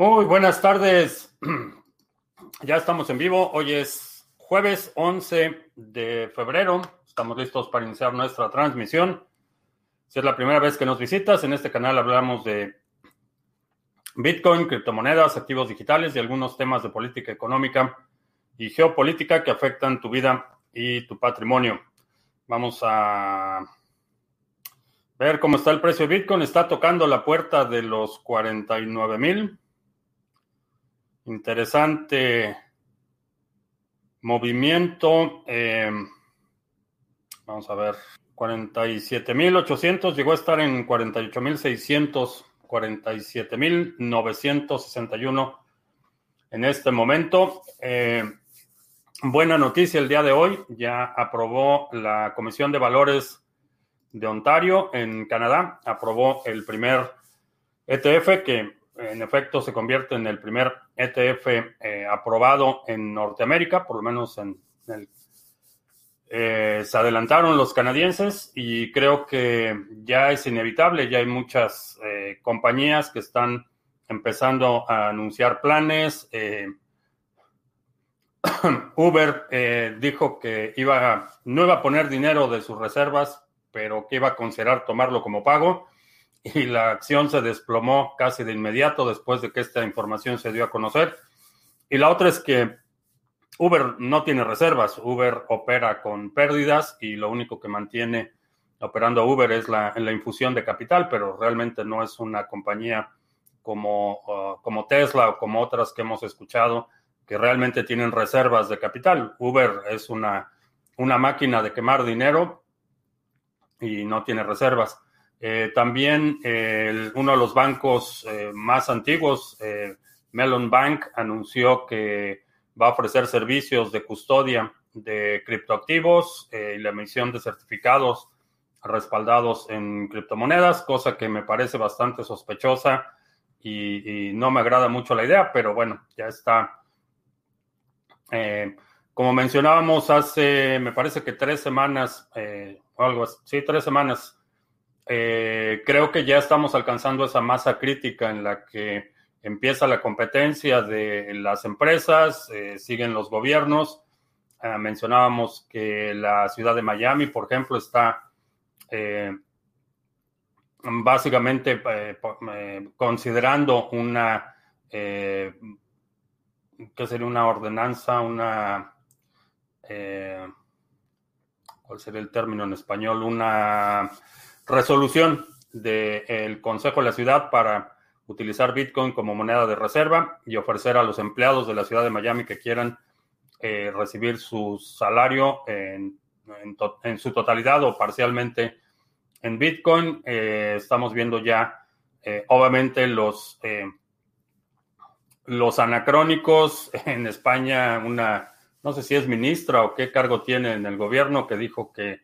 Muy buenas tardes. Ya estamos en vivo. Hoy es jueves 11 de febrero. Estamos listos para iniciar nuestra transmisión. Si es la primera vez que nos visitas, en este canal hablamos de Bitcoin, criptomonedas, activos digitales y algunos temas de política económica y geopolítica que afectan tu vida y tu patrimonio. Vamos a ver cómo está el precio de Bitcoin. Está tocando la puerta de los 49 mil. Interesante movimiento. Eh, vamos a ver. 47.800 llegó a estar en 48.600, 47.961 en este momento. Eh, buena noticia el día de hoy. Ya aprobó la Comisión de Valores de Ontario en Canadá. Aprobó el primer ETF que en efecto se convierte en el primer ETF eh, aprobado en Norteamérica, por lo menos en, el... Eh, se adelantaron los canadienses y creo que ya es inevitable, ya hay muchas eh, compañías que están empezando a anunciar planes. Uber dijo que iba, no iba a poner dinero de sus reservas, pero que iba a considerar tomarlo como pago y la acción se desplomó casi de inmediato después de que esta información se dio a conocer. Y la otra es que Uber no tiene reservas, Uber opera con pérdidas y lo único que mantiene operando Uber es la, la infusión de capital, pero realmente no es una compañía como, uh, como Tesla o como otras que hemos escuchado que realmente tienen reservas de capital. Uber es una, una máquina de quemar dinero y no tiene reservas. Eh, también uno de los bancos eh, más antiguos, eh, Melon Bank, anunció que va a ofrecer servicios de custodia de criptoactivos y la emisión de certificados respaldados en criptomonedas, cosa que me parece bastante sospechosa y, no me agrada mucho la idea, pero bueno, ya está. como mencionábamos hace, me parece que tres semanas, o algo así, sí, tres semanas, eh, creo que ya estamos alcanzando esa masa crítica en la que empieza la competencia de las empresas, eh, siguen los gobiernos. Ah, mencionábamos que la ciudad de Miami, por ejemplo, está eh, básicamente considerando una, ¿qué sería una ordenanza? Una, ¿cuál sería el término en español? Una resolución del Consejo de la Ciudad para utilizar Bitcoin como moneda de reserva y ofrecer a los empleados de la ciudad de Miami que quieran eh, recibir su salario en, su totalidad o parcialmente en Bitcoin. Eh, estamos viendo ya, eh, obviamente, los, los anacrónicos en España, una, no sé si es ministra o qué cargo tiene en el gobierno, que dijo que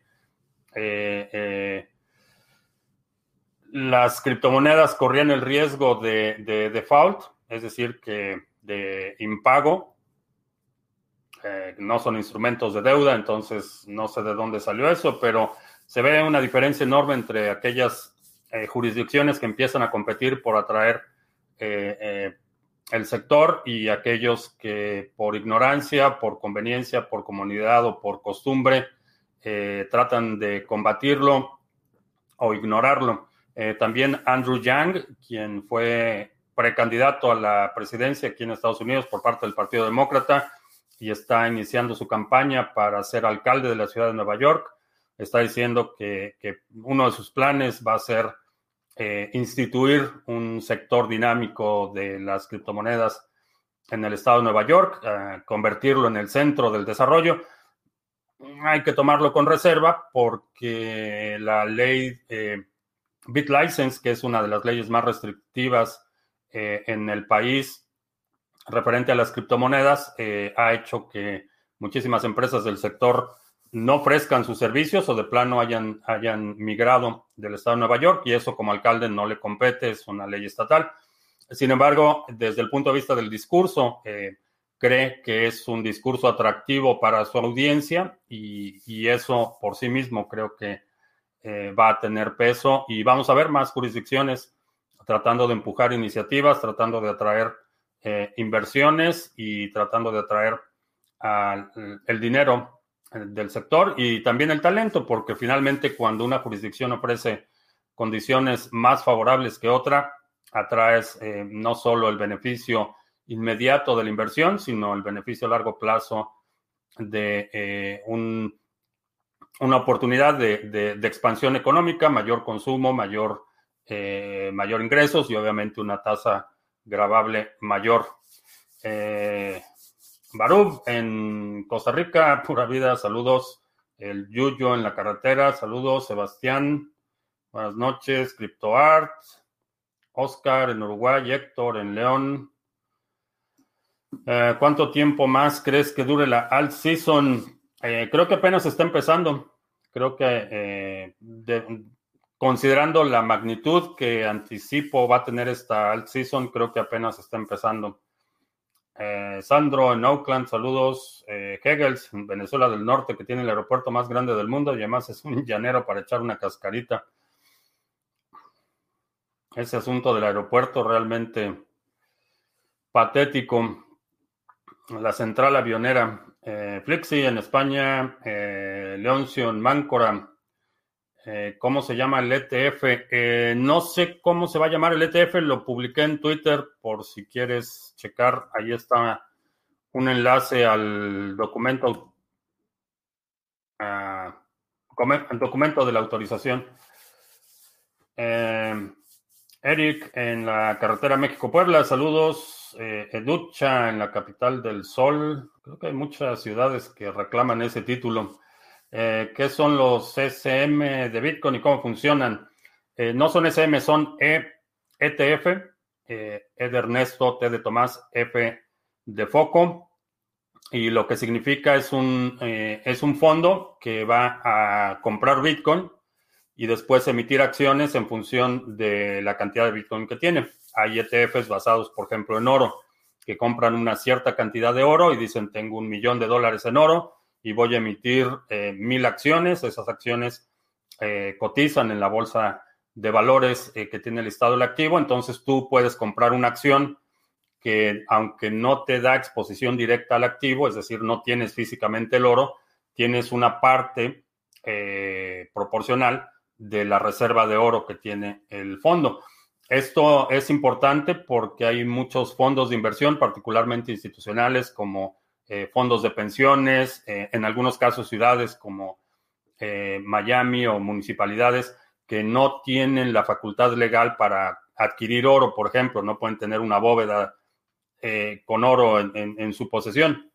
las criptomonedas corrían el riesgo de, default, es decir, que de impago. Eh, no son instrumentos de deuda, entonces no sé de dónde salió eso, pero se ve una diferencia enorme entre aquellas eh, jurisdicciones que empiezan a competir por atraer eh, el sector y aquellos que por ignorancia, por conveniencia, por comunidad o por costumbre tratan de combatirlo o ignorarlo. Eh, también Andrew Yang, quien fue precandidato a la presidencia aquí en Estados Unidos por parte del Partido Demócrata y está iniciando su campaña para ser alcalde de la ciudad de Nueva York, está diciendo que, uno de sus planes va a ser eh, instituir un sector dinámico de las criptomonedas en el estado de Nueva York, eh, convertirlo en el centro del desarrollo. Hay que tomarlo con reserva porque la ley BitLicense, que es una de las leyes más restrictivas eh, en el país referente a las criptomonedas, eh, ha hecho que muchísimas empresas del sector no ofrezcan sus servicios o de plano hayan, migrado del estado de Nueva York y eso como alcalde no le compete, es una ley estatal. Sin embargo, desde el punto de vista del discurso, eh, cree que es un discurso atractivo para su audiencia y, eso por sí mismo creo que eh, va a tener peso. Y vamos a ver más jurisdicciones tratando de empujar iniciativas, tratando de atraer inversiones y tratando de atraer el dinero del sector y también el talento, porque finalmente cuando una jurisdicción ofrece condiciones más favorables que otra, atraes no solo el beneficio inmediato de la inversión, sino el beneficio a largo plazo de eh, un, una oportunidad de, expansión económica, mayor consumo, mayor, eh, mayor ingresos y obviamente una tasa grabable mayor. Eh, Barub en Costa Rica, pura vida, saludos. El Yuyo en la carretera, saludos. Sebastián, buenas noches. CryptoArt, Oscar en Uruguay, Héctor en León, eh, ¿Cuánto tiempo más crees que dure la alt season? Eh, creo que apenas está empezando. Creo que eh, considerando la magnitud que anticipo va a tener esta alt season, creo que apenas está empezando. Sandro en Oakland, saludos. Hegels en Venezuela del Norte, que tiene el aeropuerto más grande del mundo y además es un llanero para echar una cascarita. Ese asunto del aeropuerto realmente patético la central avionera eh, Flixi en España, eh, Leoncio en Máncora. Eh, ¿Cómo se llama el ETF? Eh, no sé cómo se va a llamar el ETF, lo publiqué en Twitter por si quieres checar. Ahí está un enlace al documento, uh, el documento de la autorización. Eric en la carretera México-Puebla, saludos eh, Educha en la capital del sol. Creo que hay muchas ciudades que reclaman ese título. Eh, ¿Qué son los SM de Bitcoin y cómo funcionan? Eh, no son SM, son e, ETF. E de Ernesto, T de Tomás, F de Foco. Y lo que significa es un, es un fondo que va a comprar Bitcoin y después emitir acciones en función de la cantidad de Bitcoin que tiene. Hay ETFs basados, por ejemplo, en oro, que compran una cierta cantidad de oro y dicen, tengo un millón de dólares en oro y voy a emitir eh, mil acciones. Esas acciones eh, cotizan en la bolsa de valores eh, que tiene el estado el activo. Entonces tú puedes comprar una acción que, aunque no te da exposición directa al activo, es decir, no tienes físicamente el oro, tienes una parte proporcional de la reserva de oro que tiene el fondo. Esto es importante porque hay muchos fondos de inversión, particularmente institucionales, como eh, fondos de pensiones, eh, en algunos casos ciudades como eh, Miami o municipalidades que no tienen la facultad legal para adquirir oro, por ejemplo, no pueden tener una bóveda con oro en, su posesión.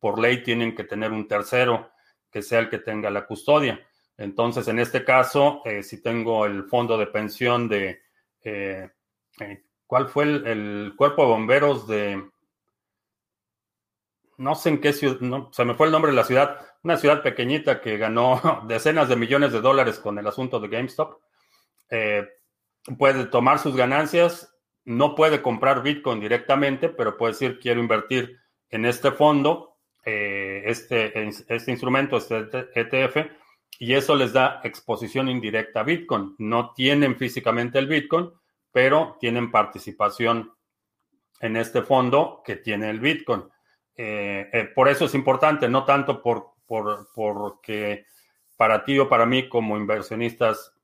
Por ley tienen que tener un tercero que sea el que tenga la custodia. Entonces, en este caso, si tengo el fondo de pensión de eh, eh, ¿cuál fue el, cuerpo de bomberos de... No sé en qué ciudad, se me fue el nombre de la ciudad, una ciudad pequeñita que ganó decenas de millones de dólares con el asunto de GameStop. Eh, puede tomar sus ganancias, no puede comprar Bitcoin directamente, pero puede decir, quiero invertir en este fondo, este, este instrumento, este ETF, y eso les da exposición indirecta a Bitcoin. No tienen físicamente el Bitcoin, pero tienen participación en este fondo que tiene el Bitcoin. Eh, eh, por eso es importante, no tanto por, por, porque para ti o para mí como inversionistas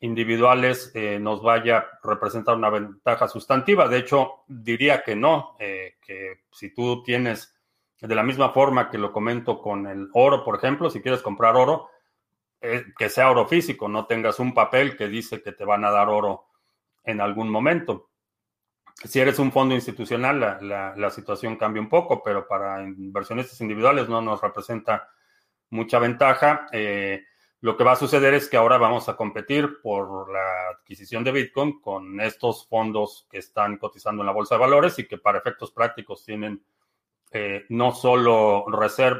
individuales eh, nos vaya a representar una ventaja sustantiva. De hecho, diría que no, que si tú tienes, de la misma forma que lo comento con el oro, por ejemplo, si quieres comprar oro, que sea oro físico, no tengas un papel que dice que te van a dar oro en algún momento. Si eres un fondo institucional, la, situación cambia un poco, pero para inversionistas individuales no nos representa mucha ventaja. Eh, lo que va a suceder es que ahora vamos a competir por la adquisición de Bitcoin con estos fondos que están cotizando en la bolsa de valores y que para efectos prácticos tienen eh, no solo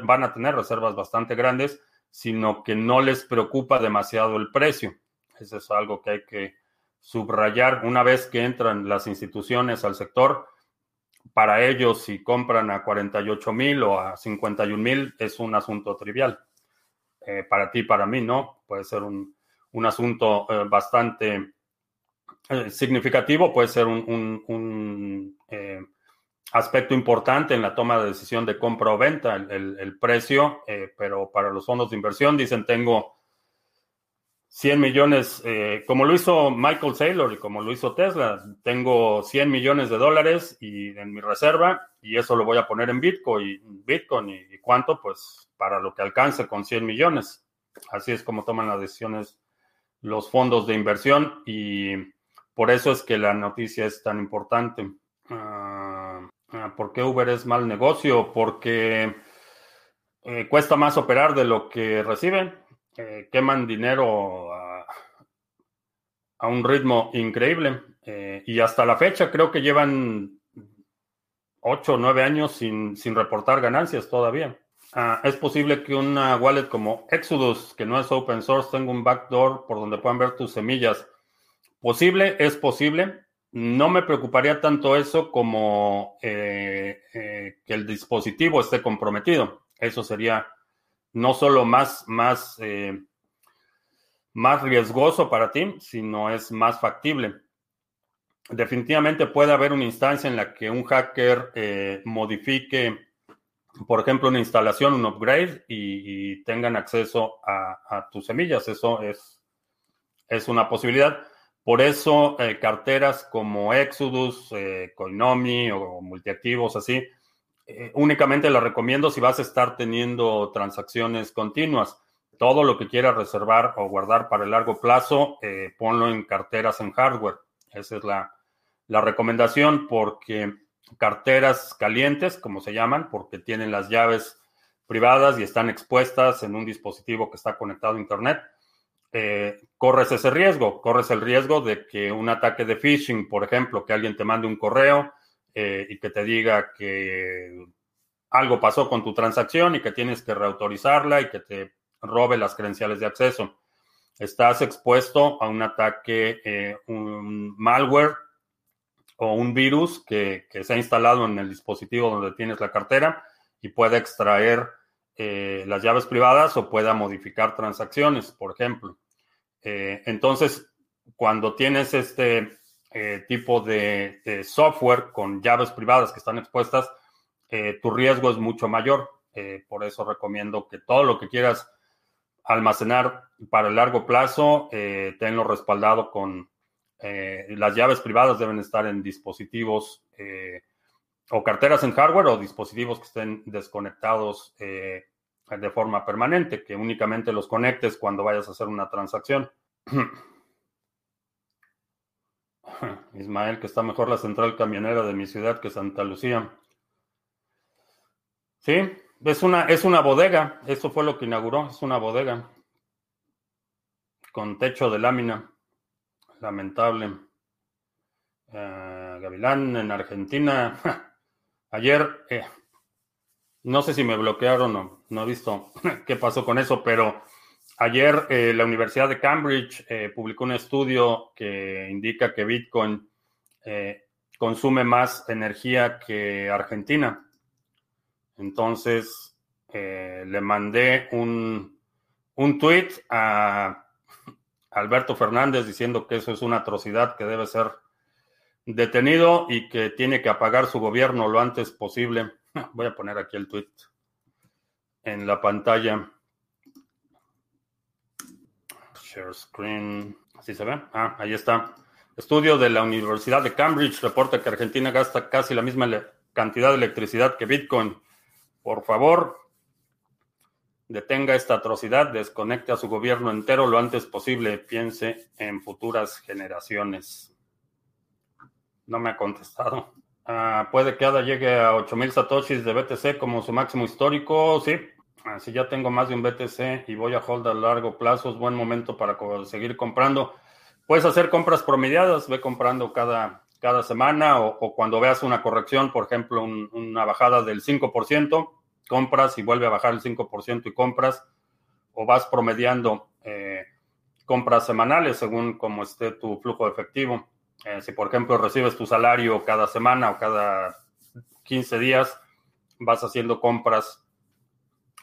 van a tener reservas bastante grandes, sino que no les preocupa demasiado el precio. Eso es algo que hay que subrayar. Una vez que entran las instituciones al sector, para ellos si compran a 48 mil o a 51 mil es un asunto trivial. Eh, para ti, para mí, ¿no? Puede ser un, asunto eh, bastante eh, significativo, puede ser un, aspecto importante en la toma de decisión de compra o venta, el, precio, eh, pero para los fondos de inversión dicen tengo 100 millones, eh, como lo hizo Michael Saylor y como lo hizo Tesla, tengo 100 millones de dólares y en mi reserva y eso lo voy a poner en Bitcoin, Bitcoin y, cuánto, pues para lo que alcance con 100 millones. Así es como toman las decisiones los fondos de inversión y por eso es que la noticia es tan importante. Ah, ¿Por qué Uber es mal negocio? Porque eh, cuesta más operar de lo que reciben. Eh, queman dinero a, un ritmo increíble. Eh, y hasta la fecha creo que llevan 8 o 9 años sin, sin reportar ganancias todavía. Ah, es posible que una wallet como Exodus, que no es open source, tenga un backdoor por donde puedan ver tus semillas. Posible, es posible. No me preocuparía tanto eso como eh, eh, que el dispositivo esté comprometido. Eso sería no solo más, más, eh, más riesgoso para ti, sino es más factible. Definitivamente puede haber una instancia en la que un hacker modifique por ejemplo, una instalación, un upgrade y, tengan acceso a, tus semillas. Eso es, es una posibilidad. Por eso, eh, carteras como Exodus, eh, Coinomi o multiactivos así, eh, únicamente las recomiendo si vas a estar teniendo transacciones continuas. Todo lo que quieras reservar o guardar para el largo plazo, ponlo en carteras en hardware. Esa es la, la recomendación porque carteras calientes, como se llaman, porque tienen las llaves privadas y están expuestas en un dispositivo que está conectado a Internet, eh, corres ese riesgo, corres el riesgo de que un ataque de phishing, por ejemplo, que alguien te mande un correo eh, y que te diga que algo pasó con tu transacción y que tienes que reautorizarla y que te robe las credenciales de acceso. Estás expuesto a un ataque, eh, un malware o un virus que, se ha instalado en el dispositivo donde tienes la cartera y puede extraer eh, las llaves privadas o pueda modificar transacciones, por ejemplo. Eh, entonces, cuando tienes este eh, tipo de, software con llaves privadas que están expuestas, tu riesgo es mucho mayor. por eso recomiendo que todo lo que quieras almacenar para el largo plazo, tenlo respaldado con las llaves privadas deben estar en dispositivos o carteras en hardware o dispositivos que estén desconectados eh, de forma permanente, que únicamente los conectes cuando vayas a hacer una transacción. Ismael, que está mejor la central camionera de mi ciudad que Santa Lucía. Sí, es una, es una bodega. Eso fue lo que inauguró. Es una bodega con techo de lámina. Lamentable. Eh, Gavilán en Argentina. Ayer, eh, no sé si me bloquearon o no he visto qué pasó con eso, pero ayer eh, la Universidad de Cambridge publicó un estudio que indica que Bitcoin consume más energía que Argentina. Entonces, le mandé un, un tweet a Alberto Fernández diciendo que eso es una atrocidad que debe ser detenido y que tiene que apagar su gobierno lo antes posible. Voy a poner aquí el tweet en la pantalla. Share screen. ¿Así se ve? Ah, ahí está. Estudio de la Universidad de Cambridge reporta que Argentina gasta casi la misma cantidad de electricidad que Bitcoin. Por favor, detenga esta atrocidad, desconecte a su gobierno entero lo antes posible, piense en futuras generaciones. No me ha contestado. Ah, puede que ADA llegue a 8000 satoshis de BTC como su máximo histórico, sí. Ah, si ya tengo más de un BTC y voy a hold a largo plazo, es buen momento para seguir comprando. Puedes hacer compras promediadas, ve comprando cada, cada semana o, cuando veas una corrección, por ejemplo, una bajada del 5%, compras y vuelve a bajar el 5% y compras, o vas promediando eh, compras semanales según como esté tu flujo de efectivo. Eh, si, por ejemplo, recibes tu salario cada semana o cada 15 días, vas haciendo compras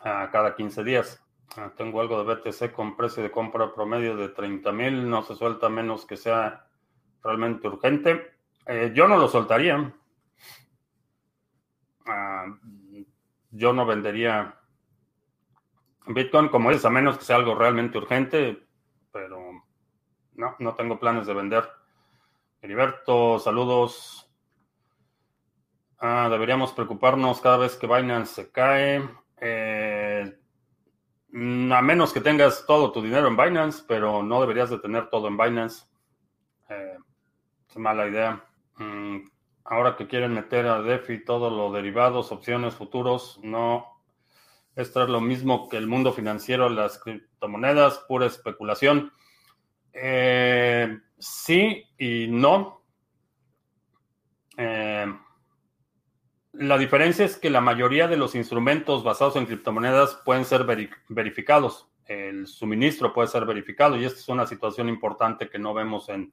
uh, cada 15 días. Ah, tengo algo de BTC con precio de compra promedio de 30 mil, no se suelta menos que sea realmente urgente. Eh, yo no lo soltaría. Ah, yo no vendería Bitcoin, como es, a menos que sea algo realmente urgente, pero no, no tengo planes de vender. Heriberto, saludos. Ah, deberíamos preocuparnos cada vez que Binance se cae. Eh, a menos que tengas todo tu dinero en Binance, pero no deberías de tener todo en Binance. Eh, es mala idea. Mm, ahora que quieren meter a DeFi todo lo derivados, opciones, futuros, no. Esto es lo mismo que el mundo financiero, las criptomonedas, pura especulación. Eh, sí y no. Eh, la diferencia es que la mayoría de los instrumentos basados en criptomonedas pueden ser verificados. El suministro puede ser verificado y esta es una situación importante que no vemos en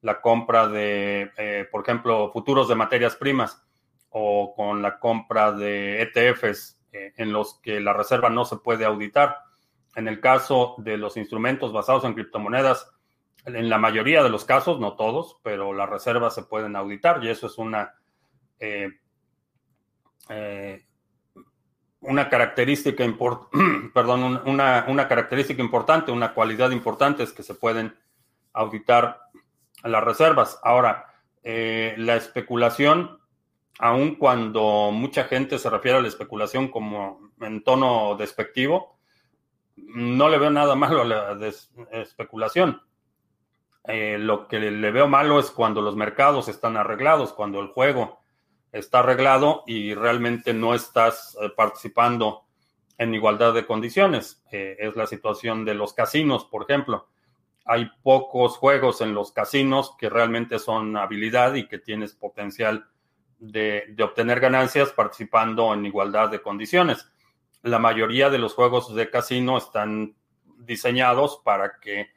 la compra de, eh, por ejemplo, futuros de materias primas o con la compra de ETFs eh, en los que la reserva no se puede auditar. En el caso de los instrumentos basados en criptomonedas, en la mayoría de los casos, no todos, pero las reservas se pueden auditar y eso es una, eh, una característica perdón, una, una característica importante, una cualidad importante es que se pueden auditar las reservas. Ahora, eh, la especulación, aun cuando mucha gente se refiere a la especulación como en tono despectivo, no le veo nada malo a la especulación. Eh, lo que le veo malo es cuando los mercados están arreglados, cuando el juego está arreglado y realmente no estás eh, participando en igualdad de condiciones. es la situación de los casinos, por ejemplo hay pocos juegos en los casinos que realmente son habilidad y que tienes potencial de, obtener ganancias participando en igualdad de condiciones. La mayoría de los juegos de casino están diseñados para que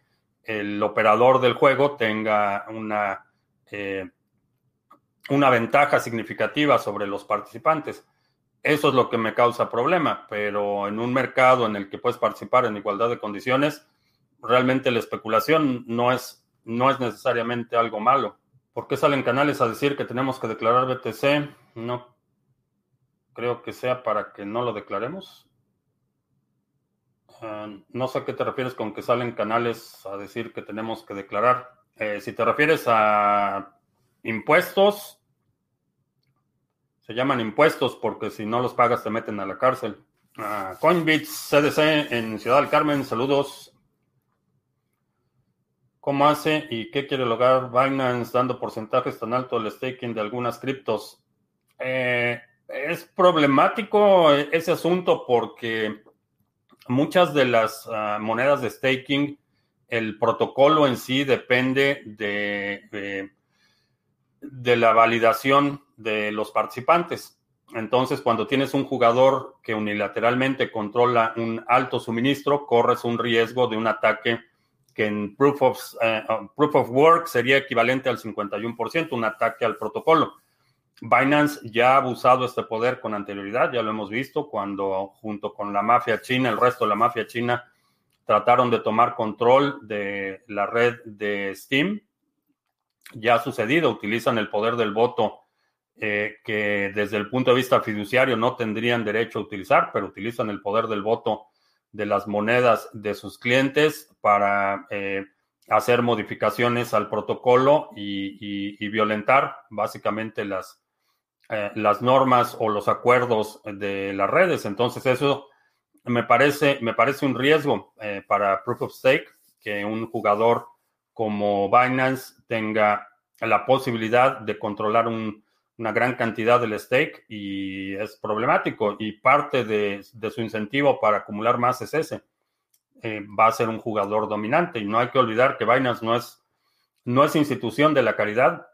el operador del juego tenga una, eh, una ventaja significativa sobre los participantes. Eso es lo que me causa problema, pero en un mercado en el que puedes participar en igualdad de condiciones, realmente la especulación no es, no es necesariamente algo malo. ¿Por qué salen canales a decir que tenemos que declarar BTC? No creo que sea para que no lo declaremos. Eh, no sé a qué te refieres con que salen canales a decir que tenemos que declarar. Eh, si te refieres a impuestos, se llaman impuestos porque si no los pagas te meten a la cárcel. Uh, Coinbits CDC en Ciudad del Carmen, saludos. ¿Cómo hace y qué quiere lograr Binance dando porcentajes tan altos del staking de algunas criptos? Eh, es problemático ese asunto porque muchas de las ah, monedas de staking, el protocolo en sí depende de, de la validación de los participantes. Entonces, cuando tienes un jugador que unilateralmente controla un alto suministro, corres un riesgo de un ataque que en proof of, uh, proof of work sería equivalente al 51%, un ataque al protocolo. Binance ya ha abusado este poder con anterioridad, ya lo hemos visto cuando junto con la mafia china, el resto de la mafia china, trataron de tomar control de la red de Steam. Ya ha sucedido, utilizan el poder del voto eh, que desde el punto de vista fiduciario no tendrían derecho a utilizar, pero utilizan el poder del voto de las monedas de sus clientes para eh, hacer modificaciones al protocolo y, violentar básicamente las, eh, las normas o los acuerdos de las redes. Entonces eso me parece, me parece un riesgo eh, para Proof of Stake que un jugador como Binance tenga la posibilidad de controlar un, una gran cantidad del stake y es problemático. Y parte de, su incentivo para acumular más es ese. Eh, va a ser un jugador dominante. Y no hay que olvidar que Binance no es, no es institución de la caridad.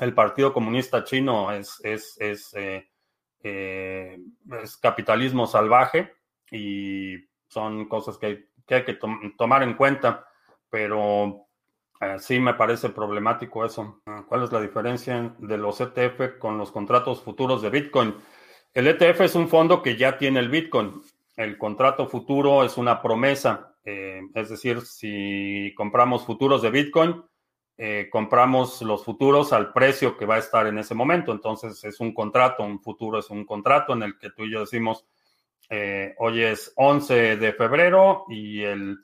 El Partido Comunista Chino es, es, es, eh, eh, capitalismo salvaje y son cosas que, hay que tomar en cuenta. Pero Ah, sí, me parece problemático eso. ¿Cuál es la diferencia de los ETF con los contratos futuros de Bitcoin? El ETF es un fondo que ya tiene el Bitcoin. El contrato futuro es una promesa. Eh, es decir, si compramos futuros de Bitcoin, eh, compramos los futuros al precio que va a estar en ese momento. Entonces es un contrato, un futuro es un contrato en el que tú y yo decimos, eh, hoy es 11 de febrero y el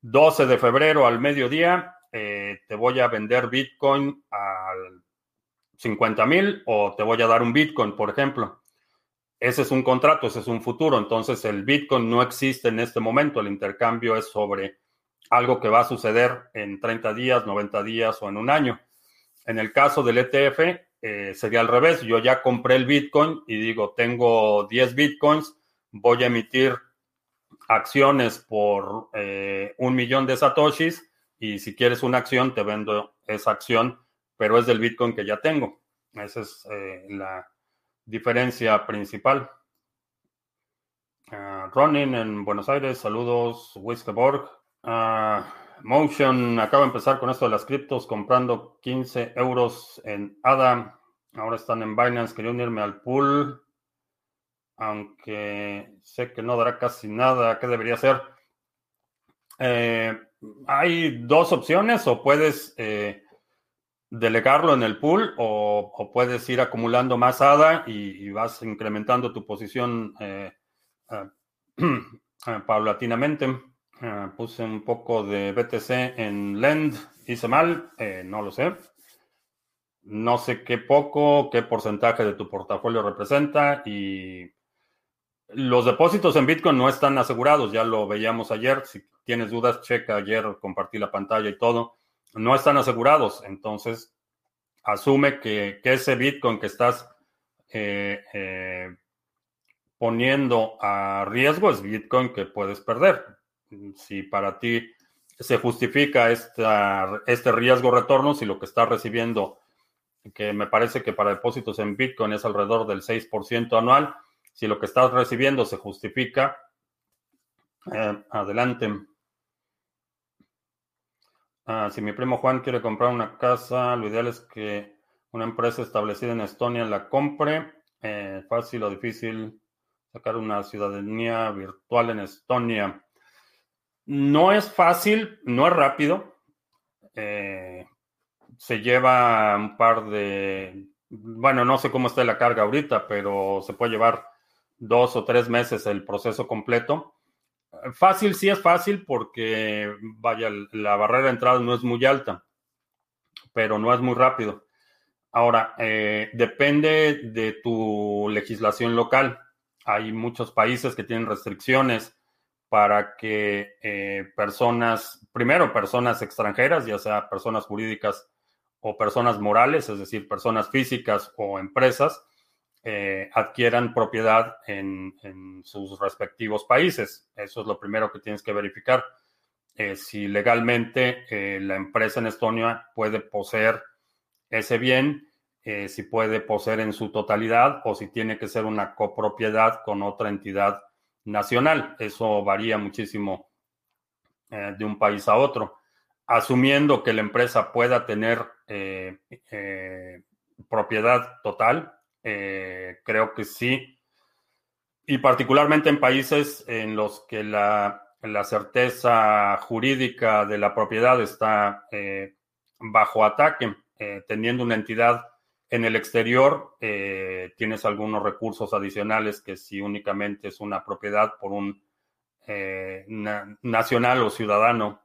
12 de febrero al mediodía eh, te voy a vender Bitcoin al 50 mil o te voy a dar un Bitcoin, por ejemplo. Ese es un contrato, ese es un futuro. Entonces el Bitcoin no existe en este momento. El intercambio es sobre algo que va a suceder en 30 días, 90 días o en un año. En el caso del ETF eh, sería al revés. Yo ya compré el Bitcoin y digo, tengo 10 Bitcoins, voy a emitir acciones por eh, un millón de satoshis y si quieres una acción, te vendo esa acción, pero es del Bitcoin que ya tengo. Esa es eh, la diferencia principal. Uh, Ronin en Buenos Aires, saludos, Wiskeborg. Uh, Motion acaba de empezar con esto de las criptos, comprando 15 euros en ADA. Ahora están en Binance. Quería unirme al pool, aunque sé que no dará casi nada. ¿Qué debería hacer? Eh, hay dos opciones, o puedes eh, delegarlo en el pool o, puedes ir acumulando más ADA y, vas incrementando tu posición eh, paulatinamente. Puse un poco de BTC en Lend, hice mal, no lo sé. No sé qué poco, qué porcentaje de tu portafolio representa y los depósitos en Bitcoin no están asegurados, ya lo veíamos ayer. Si tienes dudas, checa ayer, compartí la pantalla y todo. No están asegurados, entonces asume que, ese Bitcoin que estás eh, eh, poniendo a riesgo es Bitcoin que puedes perder. Si para ti se justifica este riesgo retorno, si lo que estás recibiendo, que me parece que para depósitos en Bitcoin es alrededor del 6% anual, si lo que estás recibiendo se justifica, eh, adelante. Ah, si mi primo Juan quiere comprar una casa, lo ideal es que una empresa establecida en Estonia la compre. Eh, fácil o difícil sacar una ciudadanía virtual en Estonia. No es fácil, no es rápido. Eh, se lleva un par de, bueno, no sé cómo está la carga ahorita, pero se puede llevar dos o tres meses el proceso completo. Fácil, sí es fácil porque, vaya, la barrera de entrada no es muy alta, pero no es muy rápido. Ahora, eh, depende de tu legislación local. Hay muchos países que tienen restricciones para que eh, personas, primero personas extranjeras, ya sea personas jurídicas o personas morales, es decir, personas físicas o empresas, eh, adquieran propiedad en, sus respectivos países. Eso es lo primero que tienes que verificar. Eh, si legalmente la empresa en Estonia puede poseer ese bien, si puede poseer en su totalidad o si tiene que ser una copropiedad con otra entidad nacional. Eso varía muchísimo de un país a otro. Asumiendo que la empresa pueda tener propiedad total, eh, creo que sí. Y particularmente en países en los que la, certeza jurídica de la propiedad está eh, bajo ataque, eh, teniendo una entidad en el exterior, tienes algunos recursos adicionales que si únicamente es una propiedad por un nacional o ciudadano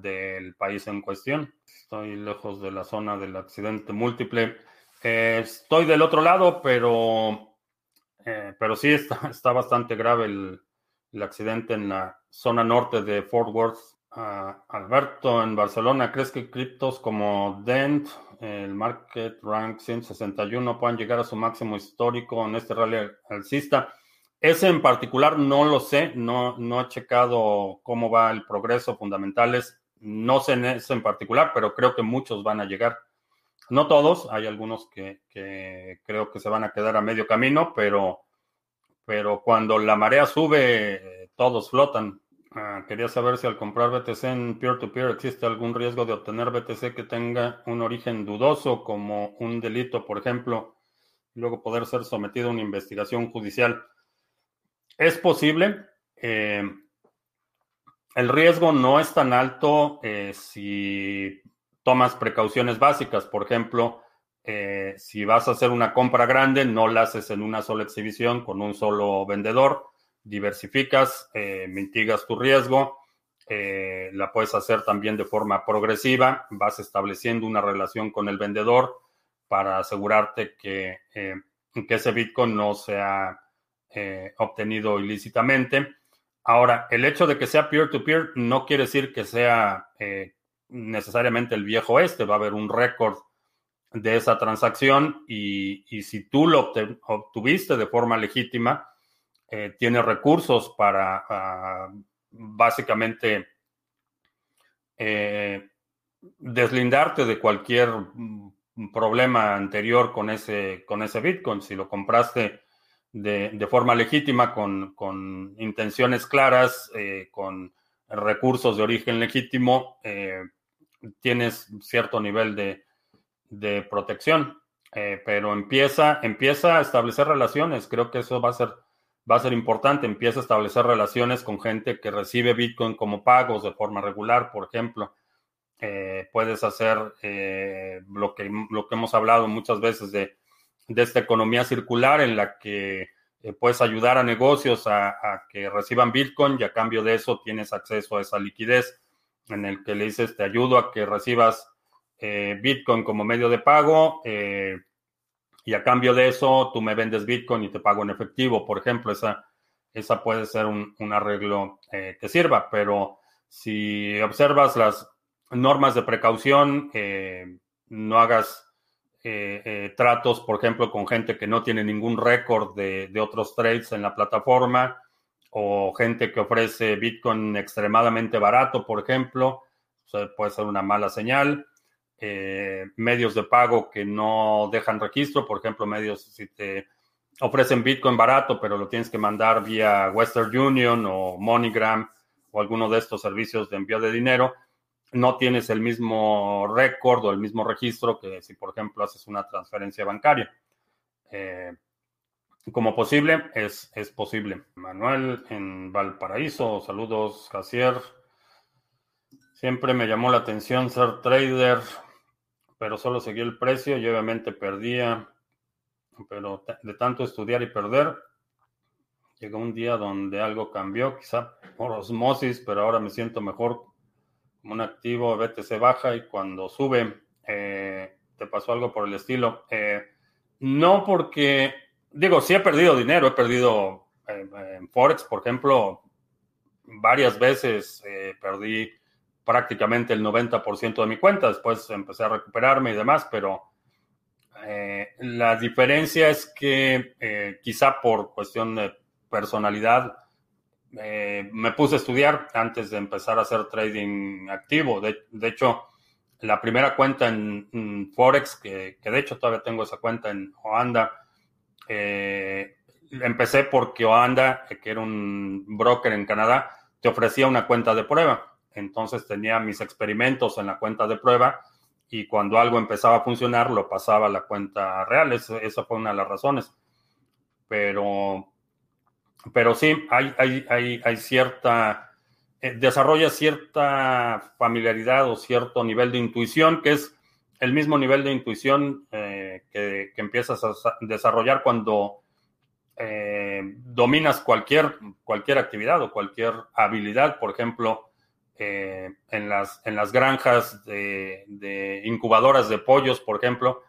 del país en cuestión. Estoy lejos de la zona del accidente múltiple. Eh, estoy del otro lado, pero, eh, pero sí está, está bastante grave el, accidente en la zona norte de Fort Worth. Ah, Alberto, en Barcelona, ¿crees que criptos como Dent, el Market Rank 161, puedan llegar a su máximo histórico en este rally alcista? Ese en particular no lo sé, no, no he checado cómo va el progreso fundamentales, no sé en ese en particular, pero creo que muchos van a llegar. No todos, hay algunos que, creo que se van a quedar a medio camino, pero, pero cuando la marea sube, todos flotan. Ah, quería saber si al comprar BTC en peer-to-peer existe algún riesgo de obtener BTC que tenga un origen dudoso, como un delito, por ejemplo, y luego poder ser sometido a una investigación judicial. Es posible. Eh, el riesgo no es tan alto eh, si tomas precauciones básicas. Por ejemplo, eh, si vas a hacer una compra grande, no la haces en una sola exhibición con un solo vendedor, diversificas, eh, mitigas tu riesgo, eh, la puedes hacer también de forma progresiva, vas estableciendo una relación con el vendedor para asegurarte que, que ese Bitcoin no sea obtenido ilícitamente. Ahora, el hecho de que sea peer-to-peer no quiere decir que sea necesariamente el viejo este, va a haber un récord de esa transacción y, si tú lo obtuviste de forma legítima, eh, tienes recursos para ah, básicamente eh, deslindarte de cualquier mm, problema anterior con ese, con ese Bitcoin. Si lo compraste de, forma legítima, con, intenciones claras, eh, con recursos de origen legítimo, tienes cierto nivel de, de protección. Pero empieza, empieza a establecer relaciones. Creo que eso va a ser, va a ser importante. Empieza a establecer relaciones con gente que recibe Bitcoin como pagos de forma regular, por ejemplo. Eh, puedes hacer eh, lo, que, lo que hemos hablado muchas veces de, de esta economía circular en la que puedes ayudar a negocios a, a, que reciban Bitcoin y a cambio de eso tienes acceso a esa liquidez en el que le dices te ayudo a que recibas eh, Bitcoin como medio de pago eh, y a cambio de eso tú me vendes Bitcoin y te pago en efectivo, por ejemplo, esa, esa puede ser un, arreglo eh, que sirva, pero si observas las normas de precaución, no hagas tratos, por ejemplo, con gente que no tiene ningún récord de, de otros trades en la plataforma o gente que ofrece Bitcoin extremadamente barato, por ejemplo, puede ser una mala señal. Eh, medios de pago que no dejan registro, por ejemplo, medios si te ofrecen Bitcoin barato, pero lo tienes que mandar vía Western Union o MoneyGram o alguno de estos servicios de envío de dinero, no tienes el mismo récord o el mismo registro que si, por ejemplo, haces una transferencia bancaria. Eh, como posible, es, es posible. Manuel en Valparaíso, saludos, Jacier. Siempre me llamó la atención ser trader pero solo seguí el precio y obviamente perdía. Pero de tanto estudiar y perder, llegó un día donde algo cambió, quizá por osmosis, pero ahora me siento mejor como un activo BTC baja y cuando sube, eh, ¿te pasó algo por el estilo? Eh, no porque, digo, sí he perdido dinero, he perdido eh, en Forex, por ejemplo, varias veces perdí prácticamente el 90% de mi cuenta. Después empecé a recuperarme y demás, pero eh, la diferencia es que eh, quizá por cuestión de personalidad eh, me puse a estudiar antes de empezar a hacer trading activo. De, hecho, la primera cuenta en, Forex, que, que, de hecho todavía tengo esa cuenta en Oanda, empecé porque Oanda, que era un broker en Canadá, te ofrecía una cuenta de prueba entonces tenía mis experimentos en la cuenta de prueba y cuando algo empezaba a funcionar lo pasaba a la cuenta real. esa fue una de las razones. Pero, pero sí, hay, hay, hay, cierta, eh, desarrolla cierta familiaridad o cierto nivel de intuición que es el mismo nivel de intuición eh, que, empiezas a desarrollar cuando eh, dominas cualquier, cualquier actividad o cualquier habilidad. Por ejemplo, eh, en, las, en las granjas de, incubadoras de pollos, por ejemplo,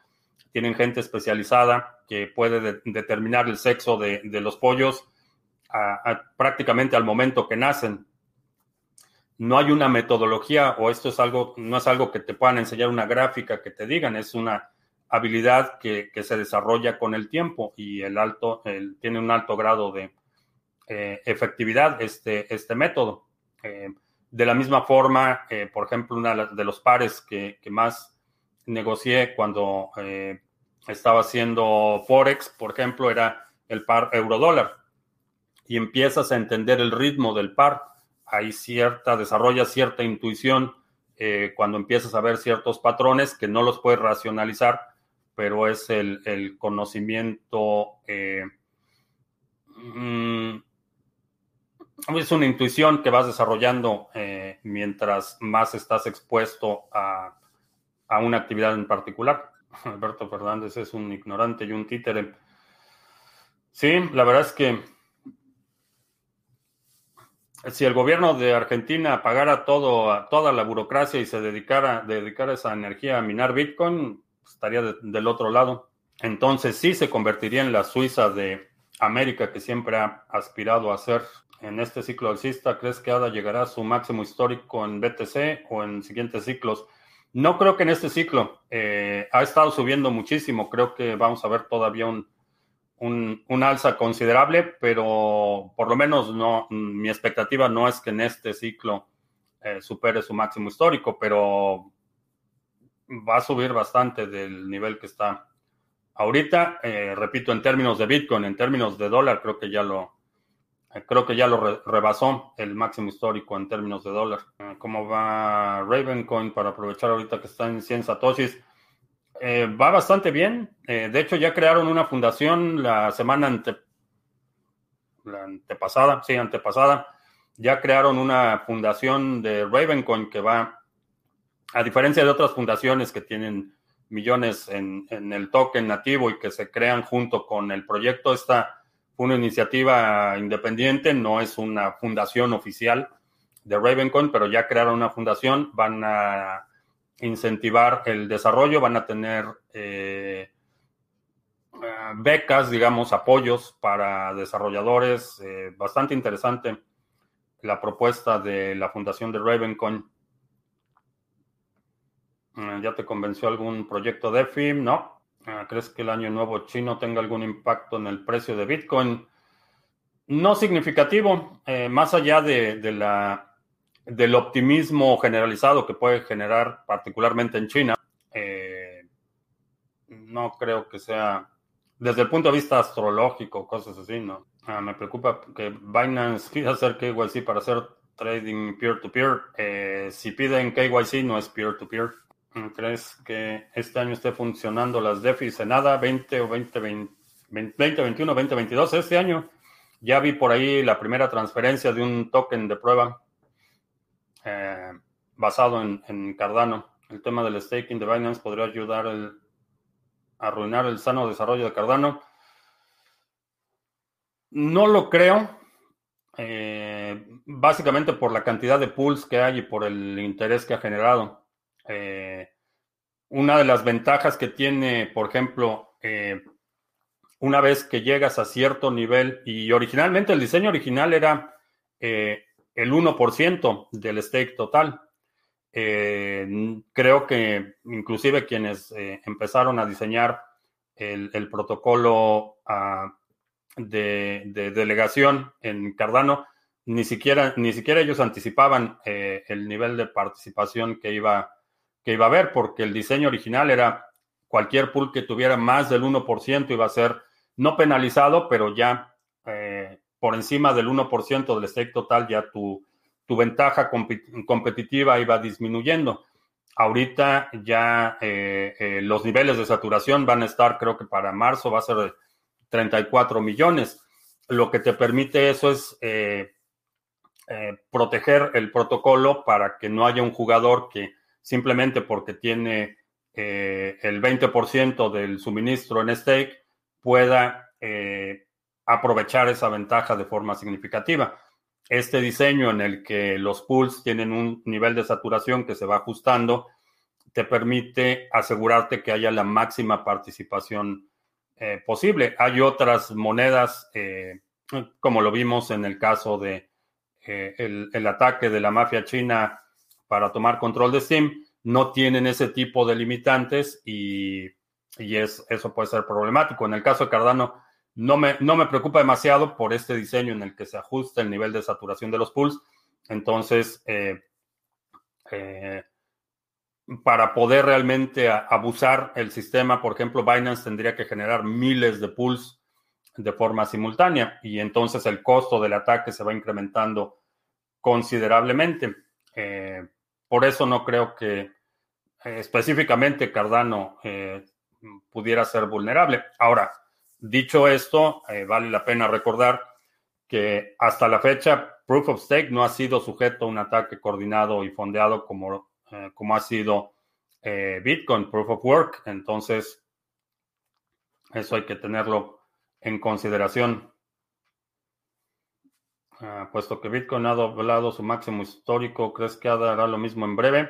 tienen gente especializada que puede determinar el sexo de, los pollos prácticamente al momento que nacen. No hay una metodología o esto es algo, no es algo que te puedan enseñar una gráfica que te digan, es una habilidad que, se desarrolla con el tiempo y el alto, tiene un alto grado de eh, efectividad este, este método. Eh, de la misma forma, eh, por ejemplo, uno de los pares que, más negocié cuando eh, estaba haciendo Forex, por ejemplo, era el par euro-dólar. Y empiezas a entender el ritmo del par. Hay cierta, desarrollas cierta intuición eh, cuando empiezas a ver ciertos patrones que no los puedes racionalizar, pero es el, conocimiento. Mm, es una intuición que vas desarrollando eh, mientras más estás expuesto a, a una actividad en particular. Alberto Fernández es un ignorante y un títere. Sí, la verdad es que si el gobierno de Argentina pagara todo, toda la burocracia y se dedicara, dedicara esa energía a minar Bitcoin, estaría del otro lado. Entonces sí se convertiría en la Suiza de América que siempre ha aspirado a ser. En este ciclo alcista, ¿crees que ADA llegará a su máximo histórico en BTC o en siguientes ciclos? No creo que en este ciclo. Eh, ha estado subiendo muchísimo. Creo que vamos a ver todavía un, un, alza considerable, pero por lo menos no, mi expectativa no es que en este ciclo eh, supere su máximo histórico, pero va a subir bastante del nivel que está ahorita. Eh, repito, en términos de Bitcoin, en términos de dólar, creo que ya lo, creo que ya lo rebasó el máximo histórico en términos de dólar. ¿Cómo va Ravencoin para aprovechar ahorita que está en 100 satoshis? Eh, va bastante bien. Eh, de hecho, ya crearon una fundación la semana ante, la antepasada, sí, antepasada. Ya crearon una fundación de Ravencoin que va, a diferencia de otras fundaciones que tienen millones en, en el token nativo y que se crean junto con el proyecto, esta una iniciativa independiente, no es una fundación oficial de Ravencoin, pero ya crearon una fundación, van a incentivar el desarrollo, van a tener eh, becas, digamos, apoyos para desarrolladores. Eh, bastante interesante la propuesta de la fundación de Ravencoin. ¿Ya te convenció algún proyecto de FIM? No. ¿Crees que el año nuevo chino tenga algún impacto en el precio de Bitcoin? No significativo, más allá de la del optimismo generalizado que puede generar, particularmente en China, eh, no creo que sea, desde el punto de vista astrológico, cosas así, ¿no? Ah, me preocupa que Binance quiera hacer KYC para hacer trading peer-to-peer. Eh, si piden KYC, no es peer-to-peer. ¿Crees que este año esté funcionando las DeFi en nada? 20 o 20, 20, 2021, 2022. Este año ya vi por ahí la primera transferencia de un token de prueba eh, basado en, Cardano. El tema del staking de Binance podría ayudar a arruinar el sano desarrollo de Cardano. No lo creo, eh, básicamente por la cantidad de pools que hay y por el interés que ha generado. Eh, una de las ventajas que tiene, por ejemplo, una vez que llegas a cierto nivel, y originalmente el diseño original era el 1% del stake total. Eh, creo que inclusive quienes eh, empezaron a diseñar el, protocolo ah, de, delegación en Cardano, ni siquiera, ni siquiera ellos anticipaban eh, el nivel de participación que iba, que iba a haber, porque el diseño original era cualquier pool que tuviera más del 1% iba a ser no penalizado, pero ya por encima del 1% del stake total, ya tu, tu ventaja competitiva iba disminuyendo. Ahorita ya eh, eh, los niveles de saturación van a estar, creo que para marzo va a ser de 34 millones. Lo que te permite eso es eh, proteger el protocolo para que no haya un jugador que simplemente porque tiene el 20% del suministro en stake pueda aprovechar esa ventaja de forma significativa. Este diseño en el que los pools tienen un nivel de saturación que se va ajustando, te permite asegurarte que haya la máxima participación eh, posible. Hay otras monedas, eh, como lo vimos en el caso de eh, el, ataque de la mafia china para tomar control de Steam, no tienen ese tipo de limitantes y, y es, eso puede ser problemático. En el caso de Cardano, no me, no me preocupa demasiado por este diseño en el que se ajusta el nivel de saturación de los pools. Entonces, eh, eh, para poder realmente abusar el sistema, por ejemplo, Binance tendría que generar miles de pools de forma simultánea y entonces el costo del ataque se va incrementando considerablemente. Eh, por eso no creo que específicamente Cardano pudiera ser vulnerable. Ahora, Dicho esto, eh, vale la pena recordar que hasta la fecha Proof of Stake no ha sido sujeto a un ataque coordinado y fondeado como, eh, como ha sido eh, Bitcoin, Proof of Work. Entonces, eso hay que tenerlo en consideración. Ah, puesto que Bitcoin ha doblado su máximo histórico, ¿crees que hará lo mismo en breve?